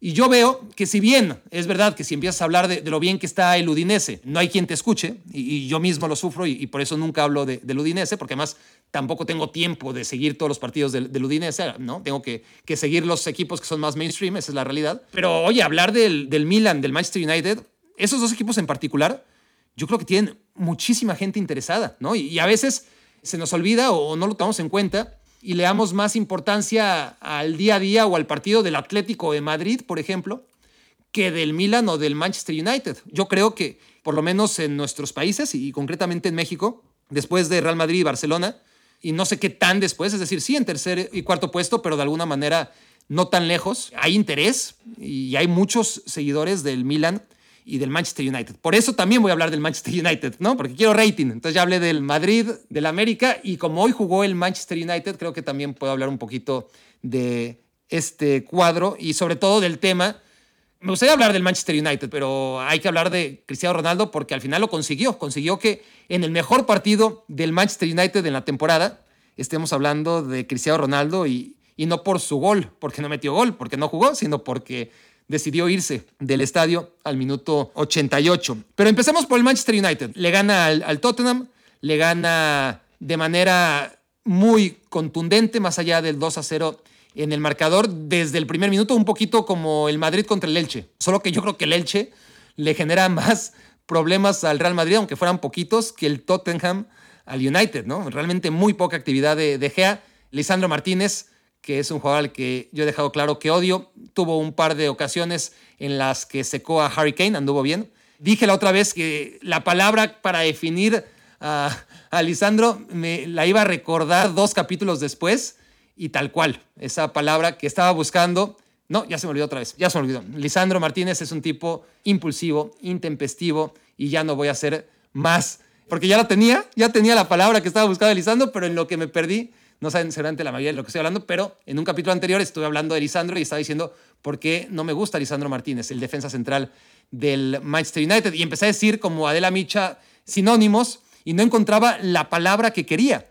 Y yo veo que si bien es verdad que si empiezas a hablar de, lo bien que está el Udinese, no hay quien te escuche, y, yo mismo lo sufro y, por eso nunca hablo de, del Udinese, porque además tampoco tengo tiempo de seguir todos los partidos del, Udinese, ¿no? Tengo que, que, seguir los equipos que son más mainstream, esa es la realidad. Pero oye, hablar del, del Milan, del Manchester United, esos dos equipos en particular, yo creo que tienen muchísima gente interesada, ¿no? Y a veces se nos olvida o no lo tomamos en cuenta y le damos más importancia al día a día o al partido del Atlético de Madrid, por ejemplo, que del Milan o del Manchester United. Yo creo que, por lo menos en nuestros países y concretamente en México, después de Real Madrid y Barcelona, y no sé qué tan después, es decir, sí en tercer y cuarto puesto, pero de alguna manera no tan lejos. Hay interés y hay muchos seguidores del Milan y del Manchester United. Por eso también voy a hablar del Manchester United, ¿no? Porque quiero rating. Entonces ya hablé del Madrid, del América y como hoy jugó el Manchester United, creo que también puedo hablar un poquito de este cuadro y sobre todo del tema. Me gustaría hablar del Manchester United, pero hay que hablar de Cristiano Ronaldo porque al final lo consiguió. Consiguió que en el mejor partido del Manchester United en la temporada estemos hablando de Cristiano Ronaldo y, y no por su gol, porque no metió gol, porque no jugó, sino porque decidió irse del estadio al minuto 88. Pero empecemos por el Manchester United. Le gana al, Tottenham, le gana de manera muy contundente, más allá del 2 a 0 en el marcador, desde el primer minuto, un poquito como el Madrid contra el Elche. Solo que yo creo que el Elche le genera más problemas al Real Madrid, aunque fueran poquitos, que el Tottenham al United, ¿no? Realmente muy poca actividad de, de Gea. Lisandro Martínez que es un jugador al que yo he dejado claro que odio. Tuvo un par de ocasiones en las que secó a Harry Kane, anduvo bien. Dije la otra vez que la palabra para definir a, a Lisandro me la iba a recordar dos capítulos después y tal cual. Esa palabra que estaba buscando. No, ya se me olvidó otra vez. Ya se me olvidó. Lisandro Martínez es un tipo impulsivo, intempestivo y ya no voy a hacer más. Porque ya la tenía, ya tenía la palabra que estaba buscando Lisandro, pero en lo que me perdí no saben seguramente la mayoría de lo que estoy hablando, pero en un capítulo anterior estuve hablando de Lisandro y estaba diciendo por qué no me gusta Lisandro Martínez, el defensa central del Manchester United. Y empecé a decir como Adela Micha sinónimos y no encontraba la palabra que quería.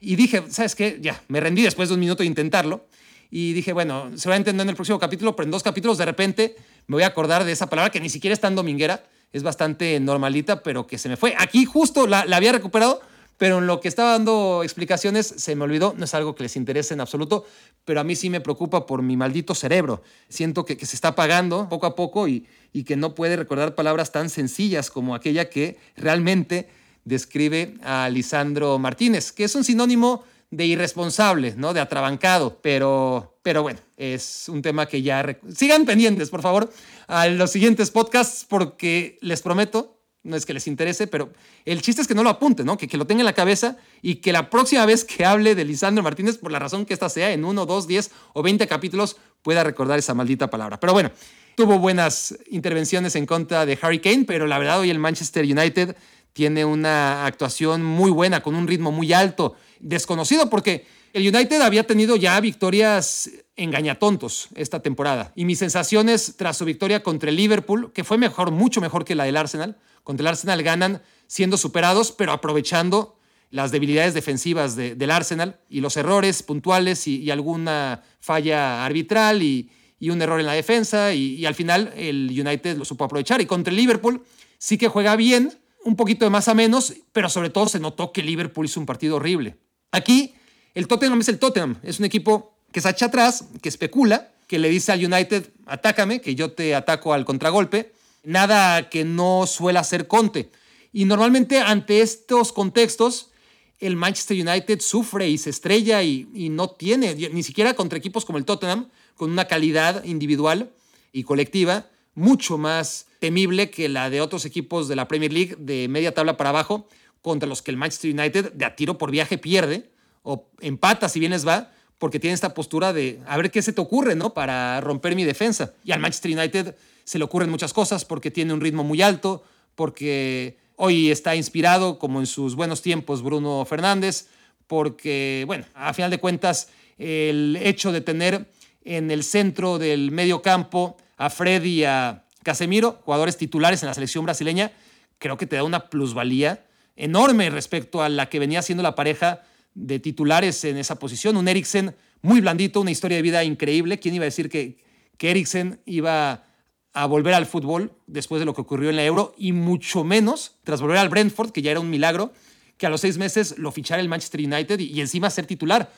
Y dije, ¿sabes qué? Ya, me rendí después de un minuto de intentarlo. Y dije, bueno, se a entender en el próximo capítulo, pero en dos capítulos de repente me voy a acordar de esa palabra que ni siquiera es tan dominguera, es bastante normalita, pero que se me fue. Aquí justo la había recuperado, pero en lo que estaba dando explicaciones se me olvidó, no es algo que les interese en absoluto, pero a mí sí me preocupa por mi maldito cerebro. Siento que, se está apagando poco a poco y, y que no puede recordar palabras tan sencillas como aquella que realmente describe a Lisandro Martínez, que es un sinónimo de irresponsable, ¿no? De atrabancado, pero, pero bueno, es un tema que ya... Sigan pendientes, por favor, a los siguientes podcasts porque les prometo no es que les interese, pero el chiste es que no lo apunte, ¿no? Que, que lo tenga en la cabeza y que la próxima vez que hable de Lisandro Martínez, por la razón que esta sea, en uno, dos, diez o veinte capítulos, pueda recordar esa maldita palabra. Pero bueno, tuvo buenas intervenciones en contra de Harry Kane, pero la verdad hoy el Manchester United tiene una actuación muy buena, con un ritmo muy alto, desconocido porque el United había tenido ya victorias engañatontos esta temporada. Y mis sensaciones tras su victoria contra el Liverpool, que fue mejor, mucho mejor que la del Arsenal, contra el Arsenal ganan siendo superados, pero aprovechando las debilidades defensivas del Arsenal y los errores puntuales y, alguna falla arbitral y, un error en la defensa y, al final el United lo supo aprovechar. Y contra el Liverpool sí que juega bien, un poquito de más a menos, pero sobre todo se notó que Liverpool hizo un partido horrible. Aquí el Tottenham es el Tottenham, es un equipo que se echa atrás, que especula, que le dice al United, atácame, que yo te ataco al contragolpe, nada que no suele hacer Conte. Y normalmente ante estos contextos, el Manchester United sufre y se estrella y, no tiene, ni siquiera contra equipos como el Tottenham, con una calidad individual y colectiva mucho más temible que la de otros equipos de la Premier League de media tabla para abajo, contra los que el Manchester United de a tiro por viaje pierde o empata si bien les va, porque tiene esta postura de a ver qué se te ocurre, ¿no? Para romper mi defensa. Y al Manchester United se le ocurren muchas cosas porque tiene un ritmo muy alto, porque hoy está inspirado, como en sus buenos tiempos, Bruno Fernández, porque, bueno, a final de cuentas, el hecho de tener en el centro del medio campo a Freddy y a Casemiro, jugadores titulares en la selección brasileña, creo que te da una plusvalía enorme respecto a la que venía siendo la pareja de titulares en esa posición. Un Eriksen muy blandito, una historia de vida increíble. ¿Quién iba a decir que, que Eriksen iba a volver al fútbol después de lo que ocurrió en la Euro y mucho menos tras volver al Brentford, que ya era un milagro, que a los seis meses lo fichara el Manchester United y, encima ser titular.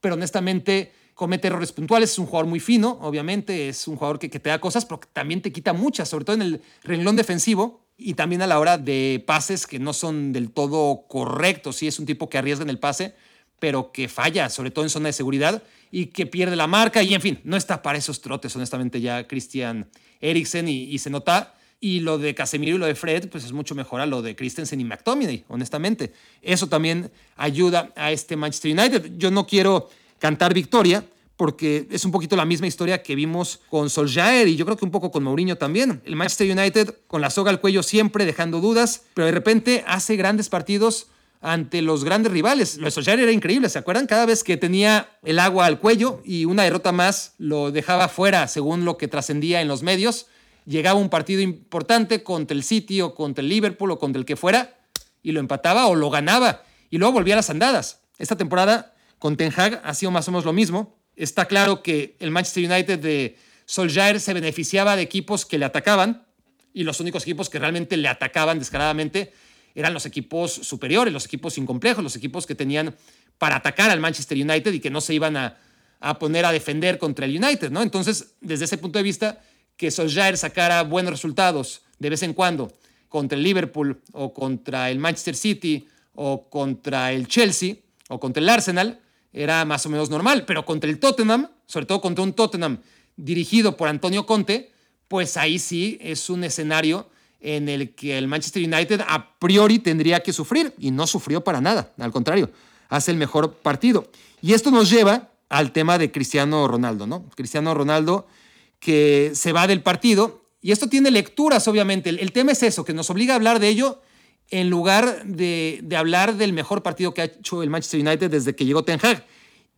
Pero honestamente comete errores puntuales, es un jugador muy fino, obviamente, es un jugador que, que te da cosas, pero también te quita muchas, sobre todo en el renglón defensivo y también a la hora de pases que no son del todo correctos. Sí, es un tipo que arriesga en el pase, pero que falla, sobre todo en zona de seguridad, y que pierde la marca. Y en fin, no está para esos trotes, honestamente, ya Christian Eriksen. Y, se nota Y lo de Casemiro y lo de Fred, pues es mucho mejor a lo de Christensen y McTominay, honestamente. Eso también ayuda a este Manchester United. Yo no quiero cantar victoria, porque es un poquito la misma historia que vimos con Solskjaer y yo creo que un poco con Mourinho también. El Manchester United con la soga al cuello siempre dejando dudas, pero de repente hace grandes partidos ante los grandes rivales. Lo de Solskjaer era increíble, ¿se acuerdan? Cada vez que tenía el agua al cuello y una derrota más lo dejaba fuera según lo que trascendía en los medios, llegaba un partido importante contra el City o contra el Liverpool o contra el que fuera y lo empataba o lo ganaba y luego volvía a las andadas. Esta temporada con Ten Hag ha sido más o menos lo mismo Está claro que el Manchester United de Solskjaer se beneficiaba de equipos que le atacaban y los únicos equipos que realmente le atacaban descaradamente eran los equipos superiores, los equipos sin complejos, los equipos que tenían para atacar al Manchester United y que no se iban a, poner a defender contra el United, ¿no? Entonces, desde ese punto de vista, que Solskjaer sacara buenos resultados de vez en cuando contra el Liverpool o contra el Manchester City o contra el Chelsea o contra el Arsenal, era más o menos normal, pero contra el Tottenham, sobre todo contra un Tottenham dirigido por Antonio Conte, pues ahí sí es un escenario en el que el Manchester United a priori tendría que sufrir y no sufrió para nada, al contrario, hace el mejor partido. Y esto nos lleva al tema de Cristiano Ronaldo, ¿no? Cristiano Ronaldo que se va del partido y esto tiene lecturas, obviamente. El, tema es eso, que nos obliga a hablar de ello en lugar de, hablar del mejor partido que ha hecho el Manchester United desde que llegó Ten Hag.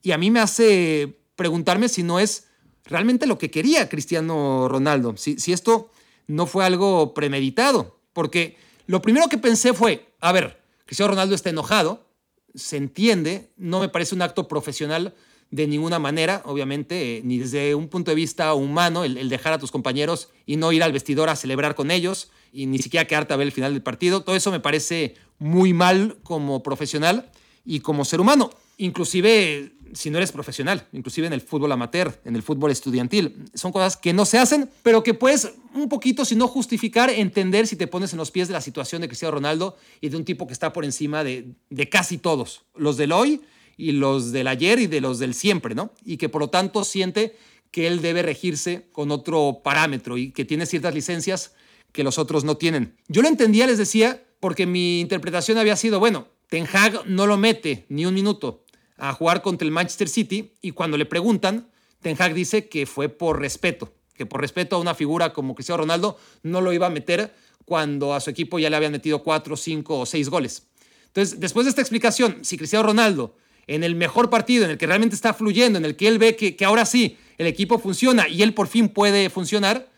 Y a mí me hace preguntarme si no es realmente lo que quería Cristiano Ronaldo, si, si esto no fue algo premeditado. Porque lo primero que pensé fue, a ver, Cristiano Ronaldo está enojado, se entiende, no me parece un acto profesional de ninguna manera, obviamente, eh, ni desde un punto de vista humano, el, dejar a tus compañeros y no ir al vestidor a celebrar con ellos y ni siquiera quedarte a ver el final del partido. Todo eso me parece muy mal como profesional y como ser humano. Inclusive si no eres profesional, inclusive en el fútbol amateur, en el fútbol estudiantil. Son cosas que no se hacen, pero que puedes un poquito, si no justificar, entender si te pones en los pies de la situación de Cristiano Ronaldo y de un tipo que está por encima de, de casi todos, los del hoy y los del ayer y de los del siempre, ¿no? Y que por lo tanto siente que él debe regirse con otro parámetro y que tiene ciertas licencias que los otros no tienen. Yo lo entendía, les decía, porque mi interpretación había sido, bueno, Ten Hag no lo mete ni un minuto a jugar contra el Manchester City y cuando le preguntan, Ten Hag dice que fue por respeto, que por respeto a una figura como Cristiano Ronaldo no lo iba a meter cuando a su equipo ya le habían metido cuatro, cinco o seis goles. Entonces, después de esta explicación, si Cristiano Ronaldo en el mejor partido, en el que realmente está fluyendo, en el que él ve que, ahora sí el equipo funciona y él por fin puede funcionar,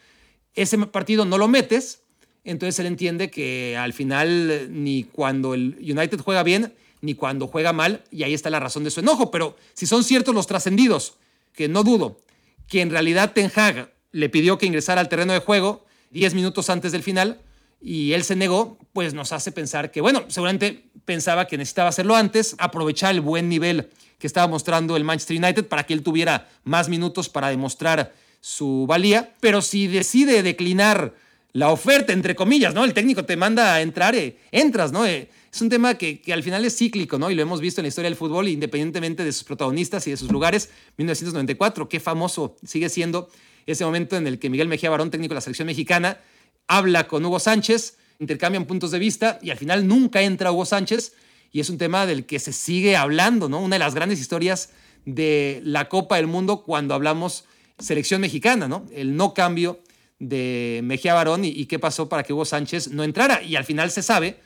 ese partido no lo metes, entonces él entiende que al final ni cuando el United juega bien, ni cuando juega mal, y ahí está la razón de su enojo. Pero si son ciertos los trascendidos, que no dudo, que en realidad Ten Hag le pidió que ingresara al terreno de juego 10 minutos antes del final y él se negó, pues nos hace pensar que, bueno, seguramente pensaba que necesitaba hacerlo antes, aprovechar el buen nivel que estaba mostrando el Manchester United para que él tuviera más minutos para demostrar su valía, pero si decide declinar la oferta, entre comillas, ¿no? El técnico te manda a entrar, eh, entras, ¿no? Eh, es un tema que, que, al final es cíclico, ¿no? Y lo hemos visto en la historia del fútbol, independientemente de sus protagonistas y de sus lugares. 1994, qué famoso sigue siendo ese momento en el que Miguel Mejía Barón, técnico de la selección mexicana, habla con Hugo Sánchez, intercambian puntos de vista y al final nunca entra Hugo Sánchez y es un tema del que se sigue hablando, ¿no? Una de las grandes historias de la Copa del Mundo cuando hablamos selección mexicana, ¿no? El no cambio de Mejía Barón y, qué pasó para que Hugo Sánchez no entrara. Y al final se sabe,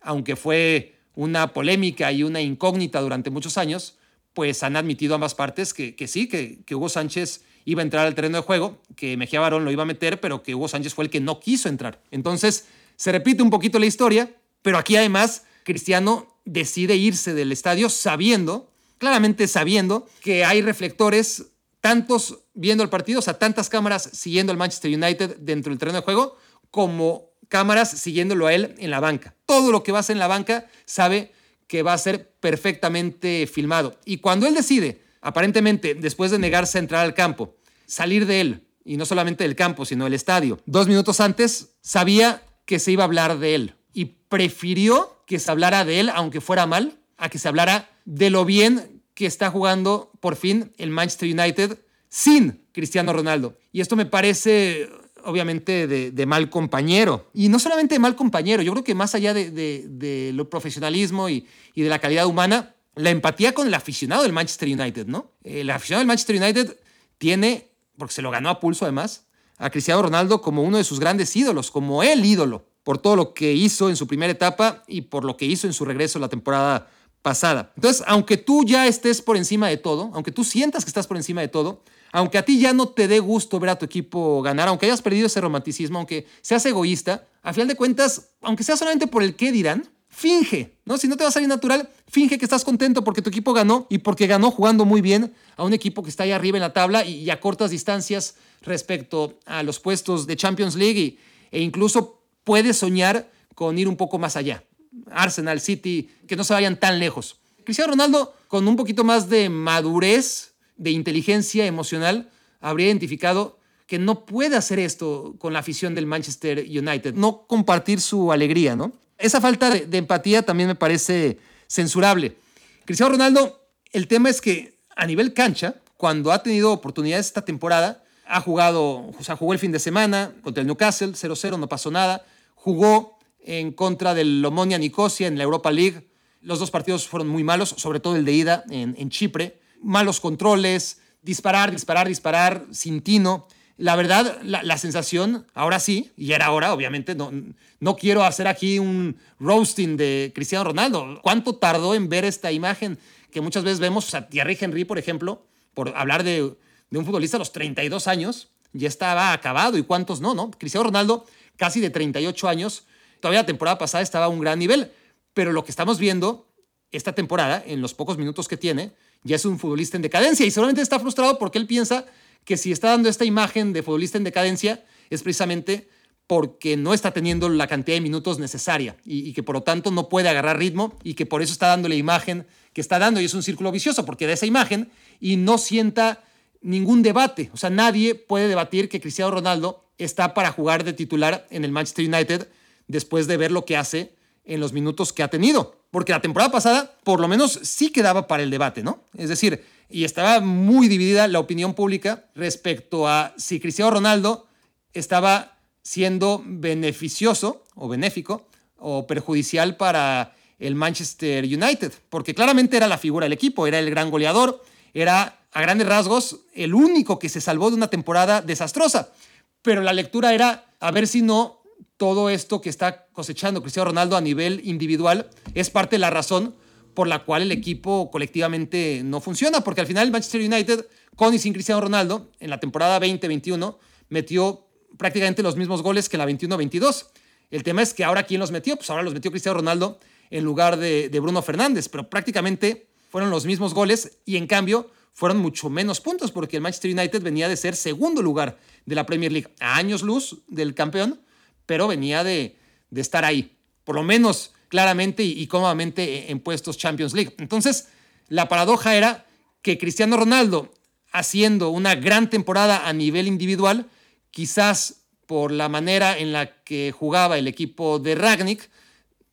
aunque fue una polémica y una incógnita durante muchos años, pues han admitido ambas partes que, sí, que, Hugo Sánchez iba a entrar al terreno de juego, que Mejía Barón lo iba a meter, pero que Hugo Sánchez fue el que no quiso entrar. Entonces, se repite un poquito la historia, pero aquí además Cristiano decide irse del estadio sabiendo, claramente sabiendo, que hay reflectores tantos viendo el partido, o sea, tantas cámaras siguiendo al Manchester United dentro del terreno de juego, como cámaras siguiéndolo a él en la banca. Todo lo que va a hacer en la banca sabe que va a ser perfectamente filmado. Y cuando él decide, aparentemente, después de negarse a entrar al campo, salir de él, y no solamente del campo, sino del estadio, dos minutos antes, sabía que se iba a hablar de él. Y prefirió que se hablara de él, aunque fuera mal, a que se hablara de lo bien que está jugando por fin el Manchester United sin Cristiano Ronaldo. Y esto me parece obviamente, de, mal compañero. Y no solamente de mal compañero, yo creo que más allá de, lo profesionalismo y, de la calidad humana, la empatía con el aficionado del Manchester United, ¿no? El aficionado del Manchester United tiene, porque se lo ganó a pulso además, a Cristiano Ronaldo como uno de sus grandes ídolos, como el ídolo, por todo lo que hizo en su primera etapa y por lo que hizo en su regreso la temporada pasada. Entonces, aunque tú ya estés por encima de todo, aunque tú sientas que estás por encima de todo, aunque a ti ya no te dé gusto ver a tu equipo ganar, aunque hayas perdido ese romanticismo, aunque seas egoísta, a final de cuentas, aunque sea solamente por el qué dirán, finge, ¿no? Si no te va a salir natural, finge que estás contento porque tu equipo ganó y porque ganó jugando muy bien a un equipo que está ahí arriba en la tabla y, a cortas distancias respecto a los puestos de Champions League e incluso puedes soñar con ir un poco más allá. Arsenal, City, que no se vayan tan lejos. Cristiano Ronaldo, con un poquito más de madurez de inteligencia emocional habría identificado que no puede hacer esto con la afición del Manchester United, no compartir su alegría, ¿no? Esa falta de, empatía también me parece censurable. Cristiano Ronaldo, el tema es que a nivel cancha, cuando ha tenido oportunidades esta temporada, ha jugado, o sea, jugó el fin de semana contra el Newcastle, 0-0, no pasó nada. Jugó en contra del Omonia Nicosia en la Europa League. Los dos partidos fueron muy malos, sobre todo el de ida en, en Chipre malos controles, disparar, disparar, disparar sin tino. La verdad, la, sensación, ahora sí, y era ahora, obviamente, no, no quiero hacer aquí un roasting de Cristiano Ronaldo. ¿Cuánto tardó en ver esta imagen que muchas veces vemos? a Thierry Henry, por ejemplo, por hablar de, de un futbolista a los 32 años, ya estaba acabado y cuántos no, ¿no? Cristiano Ronaldo, casi de 38 años, todavía la temporada pasada estaba a un gran nivel, pero lo que estamos viendo esta temporada, en los pocos minutos que tiene, ya es un futbolista en decadencia y seguramente está frustrado porque él piensa que si está dando esta imagen de futbolista en decadencia es precisamente porque no está teniendo la cantidad de minutos necesaria y, que por lo tanto no puede agarrar ritmo y que por eso está dando la imagen que está dando y es un círculo vicioso porque da esa imagen y no sienta ningún debate. O sea, nadie puede debatir que Cristiano Ronaldo está para jugar de titular en el Manchester United después de ver lo que hace en los minutos que ha tenido. Porque la temporada pasada, por lo menos, sí quedaba para el debate, ¿no? Es decir, y estaba muy dividida la opinión pública respecto a si Cristiano Ronaldo estaba siendo beneficioso o benéfico o perjudicial para el Manchester United, porque claramente era la figura del equipo, era el gran goleador, era a grandes rasgos el único que se salvó de una temporada desastrosa, pero la lectura era a ver si no todo esto que está cosechando Cristiano Ronaldo a nivel individual es parte de la razón por la cual el equipo colectivamente no funciona, porque al final el Manchester United, con y sin Cristiano Ronaldo, en la temporada 2021 metió prácticamente los mismos goles que la 21-22. El tema es que ahora quién los metió, pues ahora los metió Cristiano Ronaldo en lugar de, de Bruno Fernández, pero prácticamente fueron los mismos goles y en cambio fueron mucho menos puntos porque el Manchester United venía de ser segundo lugar de la Premier League a años luz del campeón pero venía de, estar ahí, por lo menos claramente y, cómodamente en puestos Champions League. Entonces, la paradoja era que Cristiano Ronaldo, haciendo una gran temporada a nivel individual, quizás por la manera en la que jugaba el equipo de Ragnick,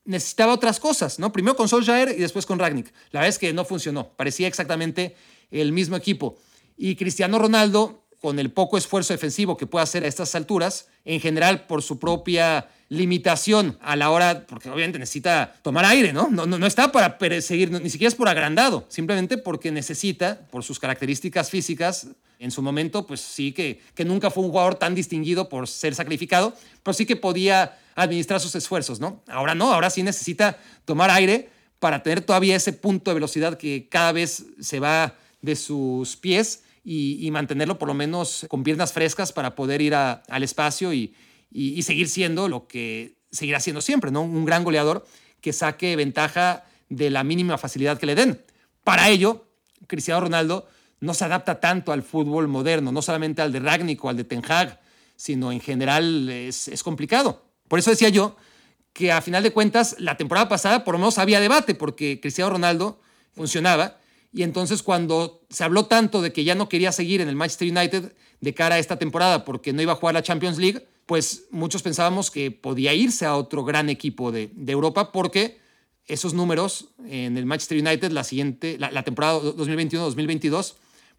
necesitaba otras cosas, ¿no? Primero con Solskjaer y después con Ragnick. La verdad es que no funcionó, parecía exactamente el mismo equipo. Y Cristiano Ronaldo con el poco esfuerzo defensivo que puede hacer a estas alturas, en general por su propia limitación a la hora, porque obviamente necesita tomar aire, ¿no? No, no, está para perseguir, ni siquiera es por agrandado, simplemente porque necesita, por sus características físicas, en su momento, pues sí que, que nunca fue un jugador tan distinguido por ser sacrificado, pero sí que podía administrar sus esfuerzos, ¿no? Ahora no, ahora sí necesita tomar aire para tener todavía ese punto de velocidad que cada vez se va de sus pies y, mantenerlo por lo menos con piernas frescas para poder ir al espacio y, seguir siendo lo que seguirá siendo siempre, ¿no? Un gran goleador que saque ventaja de la mínima facilidad que le den. Para ello, Cristiano Ronaldo no se adapta tanto al fútbol moderno, no solamente al de Ragnick al de Ten Hag, sino en general es, es complicado. Por eso decía yo que a final de cuentas la temporada pasada por lo menos había debate porque Cristiano Ronaldo funcionaba y entonces cuando se habló tanto de que ya no quería seguir en el Manchester United de cara a esta temporada porque no iba a jugar la Champions League, pues muchos pensábamos que podía irse a otro gran equipo de, Europa porque esos números en el Manchester United la siguiente, la, temporada 2021-2022,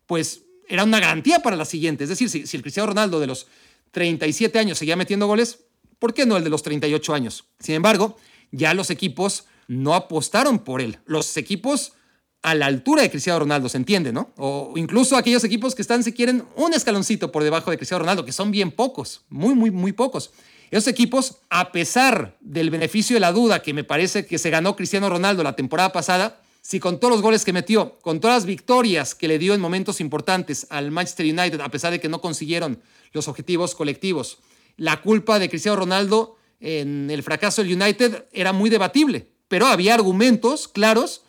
pues era una garantía para la siguiente. Es decir, si, si, el Cristiano Ronaldo de los 37 años seguía metiendo goles, ¿por qué no el de los 38 años? Sin embargo, ya los equipos no apostaron por él. Los equipos a la altura de Cristiano Ronaldo, se entiende, ¿no? O incluso aquellos equipos que están, si quieren, un escaloncito por debajo de Cristiano Ronaldo, que son bien pocos, muy, muy, muy pocos. Esos equipos, a pesar del beneficio de la duda que me parece que se ganó Cristiano Ronaldo la temporada pasada, si con todos los goles que metió, con todas las victorias que le dio en momentos importantes al Manchester United, a pesar de que no consiguieron los objetivos colectivos, la culpa de Cristiano Ronaldo en el fracaso del United era muy debatible, pero había argumentos claros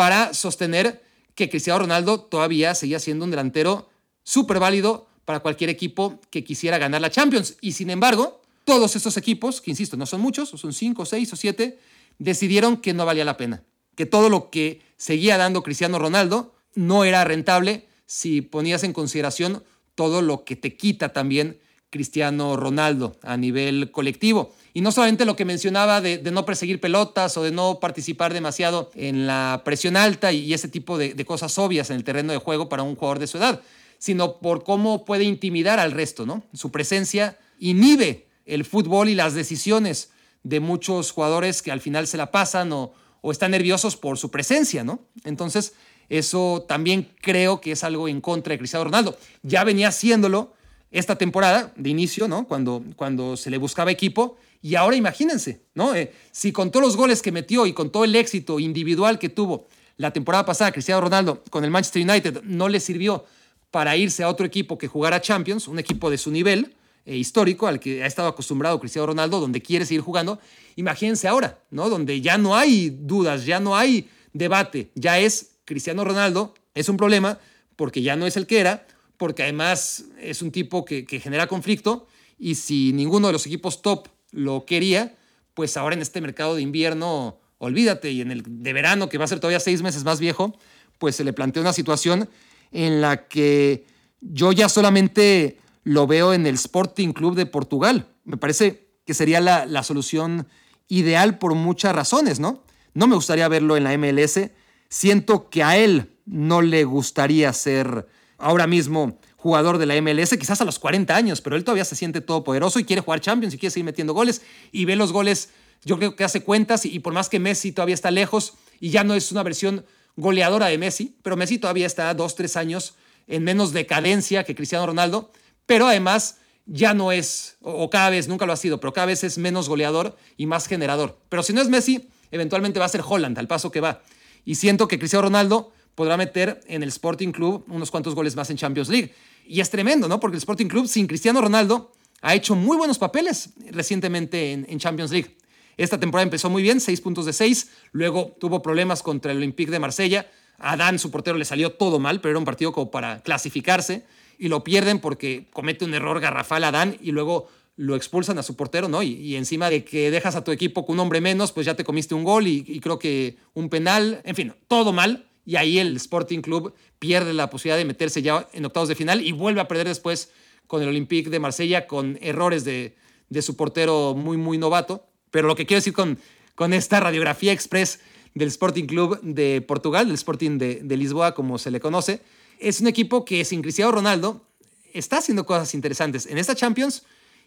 para sostener que Cristiano Ronaldo todavía seguía siendo un delantero súper válido para cualquier equipo que quisiera ganar la Champions. Y sin embargo, todos estos equipos, que insisto, no son muchos, son cinco, seis o siete, decidieron que no valía la pena, que todo lo que seguía dando Cristiano Ronaldo no era rentable si ponías en consideración todo lo que te quita también Cristiano Ronaldo a nivel colectivo. Y no solamente lo que mencionaba de, no perseguir pelotas o de no participar demasiado en la presión alta y, ese tipo de, cosas obvias en el terreno de juego para un jugador de su edad, sino por cómo puede intimidar al resto, ¿no? Su presencia inhibe el fútbol y las decisiones de muchos jugadores que al final se la pasan o, o están nerviosos por su presencia, ¿no? Entonces, eso también creo que es algo en contra de Cristiano Ronaldo. Ya venía haciéndolo esta temporada de inicio, ¿no? Cuando, cuando se le buscaba equipo. Y ahora imagínense, ¿no? Eh, si con todos los goles que metió y con todo el éxito individual que tuvo la temporada pasada, Cristiano Ronaldo con el Manchester United no le sirvió para irse a otro equipo que jugara Champions, un equipo de su nivel eh, histórico al que ha estado acostumbrado Cristiano Ronaldo, donde quiere seguir jugando. Imagínense ahora, ¿no? Donde ya no hay dudas, ya no hay debate, ya es Cristiano Ronaldo, es un problema porque ya no es el que era porque además es un tipo que, genera conflicto y si ninguno de los equipos top lo quería, pues ahora en este mercado de invierno, olvídate, y en el de verano, que va a ser todavía seis meses más viejo, pues se le plantea una situación en la que yo ya solamente lo veo en el Sporting Club de Portugal. Me parece que sería la, solución ideal por muchas razones, ¿no? No me gustaría verlo en la MLS. Siento que a él no le gustaría ser ahora mismo jugador de la MLS, quizás a los 40 años, pero él todavía se siente todopoderoso y quiere jugar Champions y quiere seguir metiendo goles y ve los goles, yo creo que hace cuentas y, por más que Messi todavía está lejos y ya no es una versión goleadora de Messi, pero Messi todavía está dos, tres años en menos decadencia que Cristiano Ronaldo, pero además ya no es, o cada vez, nunca lo ha sido, pero cada vez es menos goleador y más generador. Pero si no es Messi, eventualmente va a ser Holland al paso que va. Y siento que Cristiano Ronaldo podrá meter en el Sporting Club unos cuantos goles más en Champions League. Y es tremendo, ¿no? Porque el Sporting Club sin Cristiano Ronaldo ha hecho muy buenos papeles recientemente en, Champions League. Esta temporada empezó muy bien, seis puntos de seis. Luego tuvo problemas contra el Olympique de Marsella. A Dan, su portero, le salió todo mal, pero era un partido como para clasificarse. Y lo pierden porque comete un error garrafal a Dan y luego lo expulsan a su portero, ¿no? Y, encima de que dejas a tu equipo con un hombre menos, pues ya te comiste un gol y, y creo que un penal. En fin, todo mal y ahí el Sporting Club pierde la posibilidad de meterse ya en octavos de final y vuelve a perder después con el Olympique de Marsella con errores de, su portero muy, muy novato. Pero lo que quiero decir con, con esta radiografía express del Sporting Club de Portugal, del Sporting de, de Lisboa, como se le conoce, es un equipo que sin Cristiano Ronaldo está haciendo cosas interesantes en esta Champions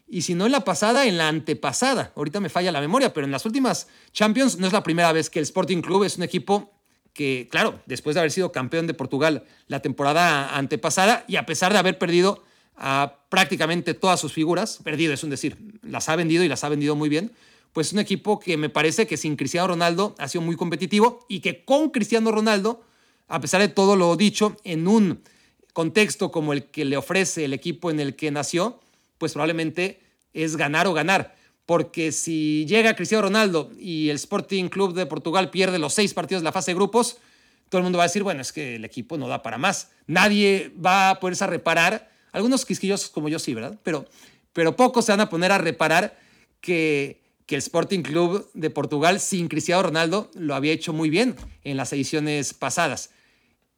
y si no en la pasada, en la antepasada. Ahorita me falla la memoria, pero en las últimas Champions no es la primera vez que el Sporting Club es un equipo que, claro, después de haber sido campeón de Portugal la temporada antepasada y a pesar de haber perdido a prácticamente todas sus figuras, perdido es un decir, las ha vendido y las ha vendido muy bien, pues es un equipo que me parece que sin Cristiano Ronaldo ha sido muy competitivo y que con Cristiano Ronaldo, a pesar de todo lo dicho, en un contexto como el que le ofrece el equipo en el que nació, pues probablemente es ganar o ganar porque si llega Cristiano Ronaldo y el Sporting Club de Portugal pierde los seis partidos de la fase de grupos, todo el mundo va a decir, bueno, es que el equipo no da para más. Nadie va a ponerse a reparar, algunos quisquillosos como yo sí, ¿verdad? Pero, pero pocos se van a poner a reparar que, que el Sporting Club de Portugal sin Cristiano Ronaldo lo había hecho muy bien en las ediciones pasadas.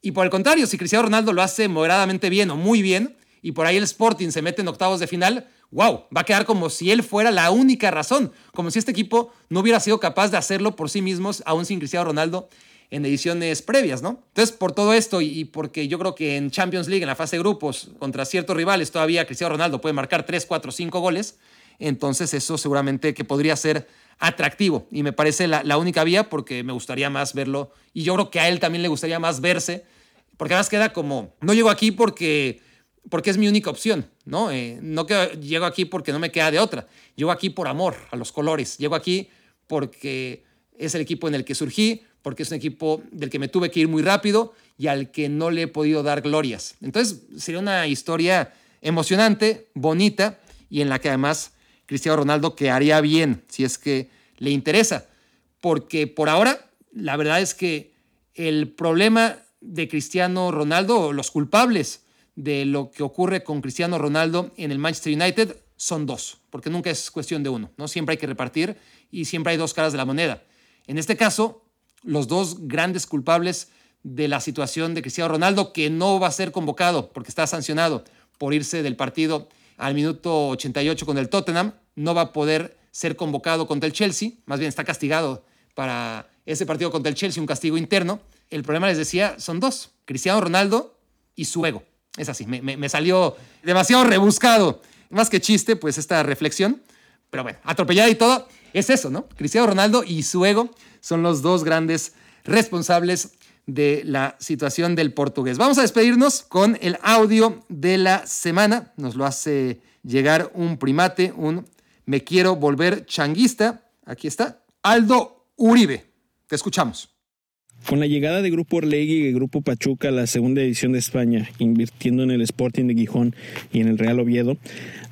Y por el contrario, si Cristiano Ronaldo lo hace moderadamente bien o muy bien, y por ahí el Sporting se mete en octavos de final, wow, va a quedar como si él fuera la única razón, como si este equipo no hubiera sido capaz de hacerlo por sí mismos, aún sin Cristiano Ronaldo en ediciones previas, ¿no? Entonces, por todo esto y porque yo creo que en Champions League, en la fase de grupos, contra ciertos rivales, todavía Cristiano Ronaldo puede marcar 3, 4, 5 goles, entonces eso seguramente que podría ser atractivo y me parece la, única vía porque me gustaría más verlo y yo creo que a él también le gustaría más verse, porque además queda como, no llego aquí porque porque es mi única opción, ¿no? Eh, no que llego aquí porque no me queda de otra. Llego aquí por amor a los colores. Llego aquí porque es el equipo en el que surgí, porque es un equipo del que me tuve que ir muy rápido y al que no le he podido dar glorias. Entonces sería una historia emocionante, bonita y en la que además Cristiano Ronaldo quedaría bien si es que le interesa. Porque por ahora, la verdad es que el problema de Cristiano Ronaldo, los culpables de lo que ocurre con Cristiano Ronaldo en el Manchester United son dos, porque nunca es cuestión de uno, ¿no? Siempre hay que repartir y siempre hay dos caras de la moneda. En este caso, los dos grandes culpables de la situación de Cristiano Ronaldo, que no va a ser convocado porque está sancionado por irse del partido al minuto 88 con el Tottenham, no va a poder ser convocado contra el Chelsea, más bien está castigado para ese partido contra el Chelsea, un castigo interno. El problema, les decía, son dos, Cristiano Ronaldo y su ego. Es así, me, salió demasiado rebuscado. Más que chiste, pues esta reflexión. Pero bueno, atropellada y todo, es eso, ¿no? Cristiano Ronaldo y su ego son los dos grandes responsables de la situación del portugués. Vamos a despedirnos con el audio de la semana. Nos lo hace llegar un primate, un me quiero volver changuista. Aquí está, Aldo Uribe. Te escuchamos. Con la llegada de Grupo Orlegui y Grupo Pachuca a la segunda edición de España, invirtiendo en el Sporting de Gijón y en el Real Oviedo,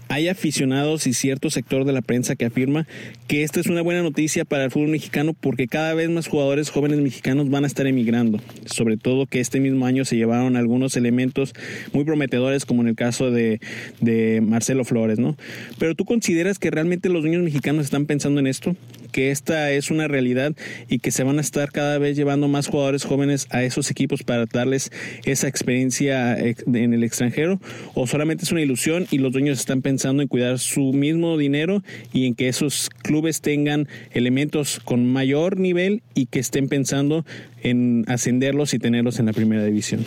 hay aficionados y cierto sector de la prensa que afirma que esta es una buena noticia para el fútbol mexicano porque cada vez más jugadores jóvenes mexicanos van a estar emigrando. Sobre todo que este mismo año se llevaron algunos elementos muy prometedores como en el caso de, de Marcelo Flores, ¿no? Pero tú consideras que realmente los niños mexicanos están pensando en esto? Que esta es una realidad y que se van a estar cada vez llevando más jugadores jóvenes a esos equipos para darles esa experiencia en el extranjero o solamente es una ilusión y los dueños están pensando en cuidar su mismo dinero y en que esos clubes tengan elementos con mayor nivel y que estén pensando en ascenderlos y tenerlos en la primera división.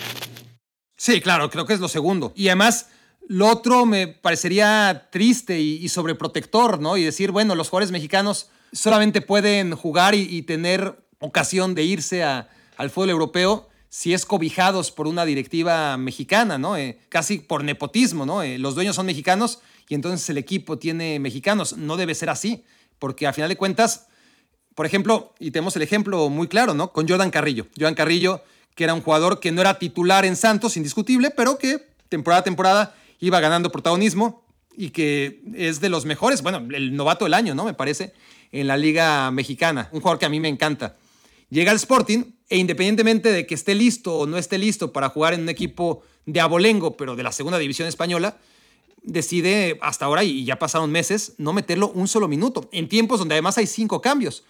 Sí, claro, creo que es lo segundo. Y además, lo otro me parecería triste y, y sobreprotector, ¿no? Y decir, bueno, los jugadores mexicanos solamente pueden jugar y, tener ocasión de irse al fútbol europeo si es cobijados por una directiva mexicana, ¿no? Eh, casi por nepotismo, ¿no? Eh, los dueños son mexicanos y entonces el equipo tiene mexicanos. No debe ser así, porque a final de cuentas, por ejemplo, y tenemos el ejemplo muy claro, ¿no? Con Jordan Carrillo. Jordan Carrillo, que era un jugador que no era titular en Santos, indiscutible, pero que temporada a temporada iba ganando protagonismo y que es de los mejores, bueno, el novato del año, ¿no? Me parece en la Liga Mexicana, un jugador que a mí me encanta. Llega al Sporting e independientemente de que esté listo o no esté listo para jugar en un equipo de abolengo, pero de la segunda división española, decide hasta ahora, y ya pasaron meses, no meterlo un solo minuto, en tiempos donde además hay cinco cambios.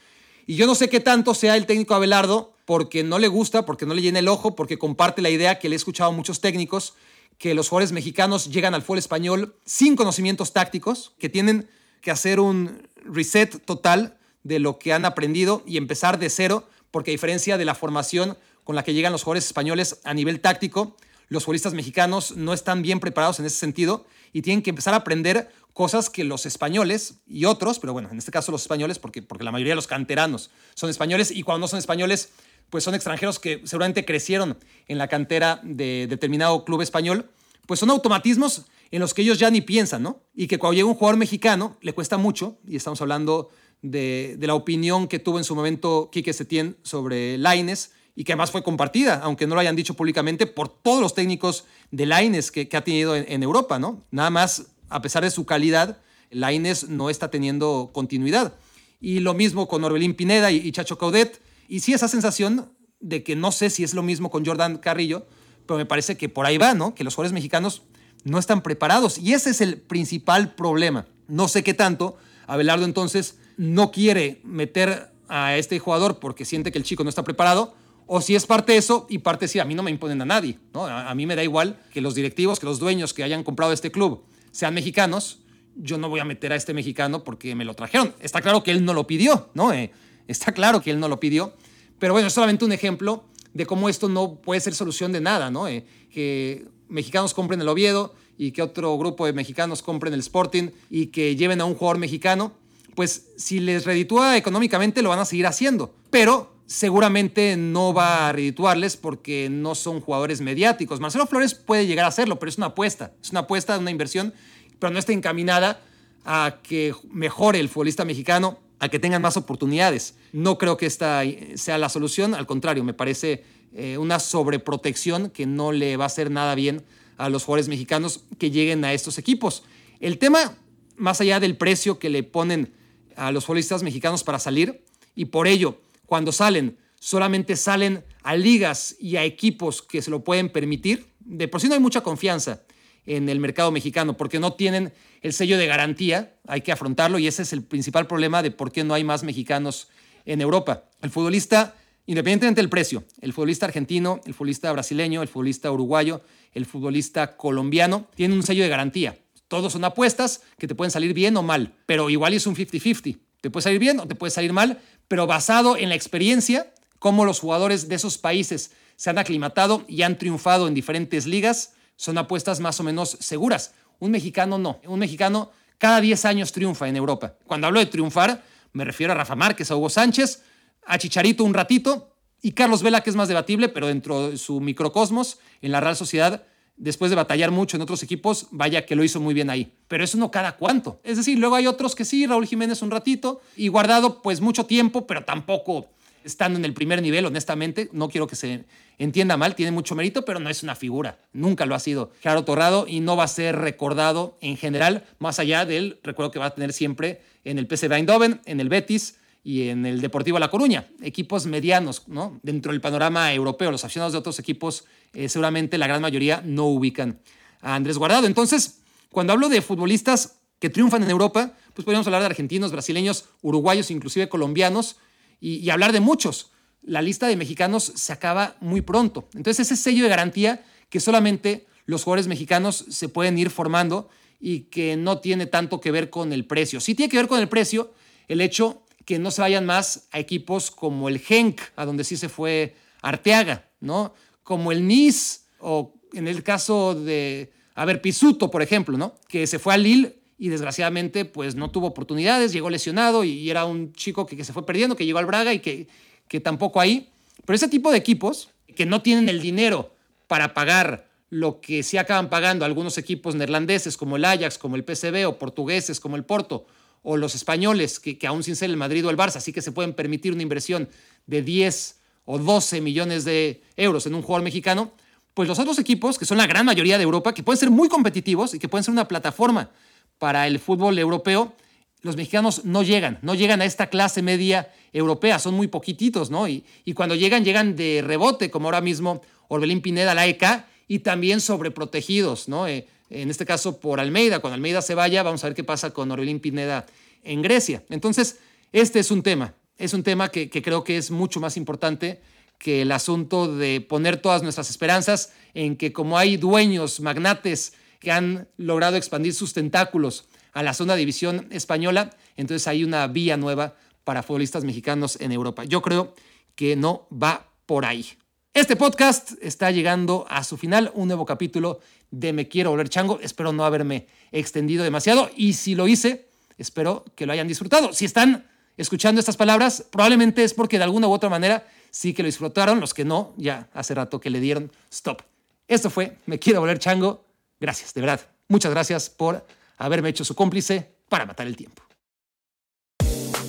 Y yo no sé qué tanto sea el técnico Abelardo, porque no le gusta, porque no le llena el ojo, porque comparte la idea que le he escuchado a muchos técnicos, que los jugadores mexicanos llegan al fútbol español sin conocimientos tácticos, que tienen que hacer un reset total de lo que han aprendido y empezar de cero, porque a diferencia de la formación con la que llegan los jugadores españoles a nivel táctico, los futbolistas mexicanos no están bien preparados en ese sentido y tienen que empezar a aprender cosas que los españoles y otros, pero bueno, en este caso los españoles, porque, porque la mayoría de los canteranos son españoles y cuando no son españoles, pues son extranjeros que seguramente crecieron en la cantera de determinado club español, pues son automatismos en los que ellos ya ni piensan, ¿no? Y que cuando llega un jugador mexicano le cuesta mucho, y estamos hablando de, la opinión que tuvo en su momento Quique Setién sobre Laines, y que además fue compartida, aunque no lo hayan dicho públicamente, por todos los técnicos de Laines que, ha tenido en, Europa, ¿no? Nada más, a pesar de su calidad, Laines no está teniendo continuidad. Y lo mismo con Orbelín Pineda y, y Chacho Caudet. Y sí, esa sensación de que no sé si es lo mismo con Jordan Carrillo, pero me parece que por ahí va, ¿no? Que los jugadores mexicanos no están preparados. Y ese es el principal problema. No sé qué tanto. Abelardo entonces no quiere meter a este jugador porque siente que el chico no está preparado. O si es parte de eso y parte si a mí no me imponen a nadie. ¿no? A, mí me da igual que los directivos, que los dueños que hayan comprado este club sean mexicanos. Yo no voy a meter a este mexicano porque me lo trajeron. Está claro que él no lo pidió, ¿no? Eh, está claro que él no lo pidió. Pero bueno, es solamente un ejemplo de cómo esto no puede ser solución de nada, ¿no? Eh, que mexicanos compren el Oviedo y que otro grupo de mexicanos compren el Sporting y que lleven a un jugador mexicano, pues si les reditúa económicamente lo van a seguir haciendo. Pero seguramente no va a redituarles porque no son jugadores mediáticos. Marcelo Flores puede llegar a hacerlo, pero es una apuesta. Es una apuesta una inversión, pero no está encaminada a que mejore el futbolista mexicano, a que tengan más oportunidades. No creo que esta sea la solución, al contrario, me parece eh, una sobreprotección que no le va a hacer nada bien a los jugadores mexicanos que lleguen a estos equipos. El tema, más allá del precio que le ponen a los futbolistas mexicanos para salir, y por ello cuando salen, solamente salen a ligas y a equipos que se lo pueden permitir. De por sí no hay mucha confianza en el mercado mexicano porque no tienen el sello de garantía, hay que afrontarlo y ese es el principal problema de por qué no hay más mexicanos en Europa. El futbolista, independientemente del precio, el futbolista argentino, el futbolista brasileño, el futbolista uruguayo, el futbolista colombiano, tiene un sello de garantía. Todos son apuestas que te pueden salir bien o mal, pero igual es un 50-50. Te puede salir bien o te puede salir mal, pero basado en la experiencia, cómo los jugadores de esos países se han aclimatado y han triunfado en diferentes ligas, son apuestas más o menos seguras. Un mexicano no. Un mexicano cada 10 años triunfa en Europa. Cuando hablo de triunfar, me refiero a Rafa Márquez, a Hugo Sánchez, a Chicharito un ratito y Carlos Vela, que es más debatible, pero dentro de su microcosmos, en la Real Sociedad, después de batallar mucho en otros equipos, vaya que lo hizo muy bien ahí. Pero eso no cada cuánto. Es decir, luego hay otros que sí, Raúl Jiménez un ratito y guardado pues mucho tiempo, pero tampoco estando en el primer nivel, honestamente. No quiero que se entienda mal, tiene mucho mérito, pero no es una figura. Nunca lo ha sido Gerardo Torrado y no va a ser recordado en general, más allá del recuerdo que va a tener siempre en el PSV Eindhoven, en el Betis y en el Deportivo La Coruña, equipos medianos, ¿no? Dentro del panorama europeo, los aficionados de otros equipos, eh, seguramente la gran mayoría no ubican a Andrés Guardado. Entonces, cuando hablo de futbolistas que triunfan en Europa, pues podríamos hablar de argentinos, brasileños, uruguayos, inclusive colombianos, y, y hablar de muchos. La lista de mexicanos se acaba muy pronto. Entonces, ese sello de garantía que solamente los jugadores mexicanos se pueden ir formando y que no tiene tanto que ver con el precio. Sí tiene que ver con el precio el hecho que no se vayan más a equipos como el Genk, a donde sí se fue Arteaga, ¿no? Como el Nice, o en el caso de, a ver, Pisuto, por ejemplo, ¿no? Que se fue a Lille y desgraciadamente pues no tuvo oportunidades, llegó lesionado y, era un chico que, que, se fue perdiendo, que llegó al Braga y que, que tampoco ahí. Pero ese tipo de equipos que no tienen el dinero para pagar lo que sí acaban pagando algunos equipos neerlandeses como el Ajax, como el PSV o portugueses como el Porto, o los españoles, que, que aún sin ser el Madrid o el Barça, sí que se pueden permitir una inversión de 10 o 12 millones de euros en un jugador mexicano, pues los otros equipos, que son la gran mayoría de Europa, que pueden ser muy competitivos y que pueden ser una plataforma para el fútbol europeo, los mexicanos no llegan, no llegan a esta clase media europea, son muy poquititos, ¿no? Y, y cuando llegan, llegan de rebote, como ahora mismo Orbelín Pineda, la ECA, y también sobreprotegidos, ¿no? Eh, en este caso por Almeida. Cuando Almeida se vaya, vamos a ver qué pasa con Orbelín Pineda en Grecia. Entonces, este es un tema, es un tema que, creo que es mucho más importante que el asunto de poner todas nuestras esperanzas en que como hay dueños, magnates que han logrado expandir sus tentáculos a la zona división española, entonces hay una vía nueva para futbolistas mexicanos en Europa. Yo creo que no va por ahí. Este podcast está llegando a su final, un nuevo capítulo de Me Quiero Volver Chango. Espero no haberme extendido demasiado y si lo hice, espero que lo hayan disfrutado. Si están escuchando estas palabras, probablemente es porque de alguna u otra manera sí que lo disfrutaron. Los que no, ya hace rato que le dieron stop. Esto fue Me Quiero Volver Chango. Gracias, de verdad. Muchas gracias por haberme hecho su cómplice para matar el tiempo.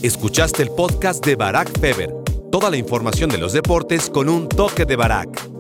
Escuchaste el podcast de Barack Feber. Toda la información de los deportes con un toque de Barack.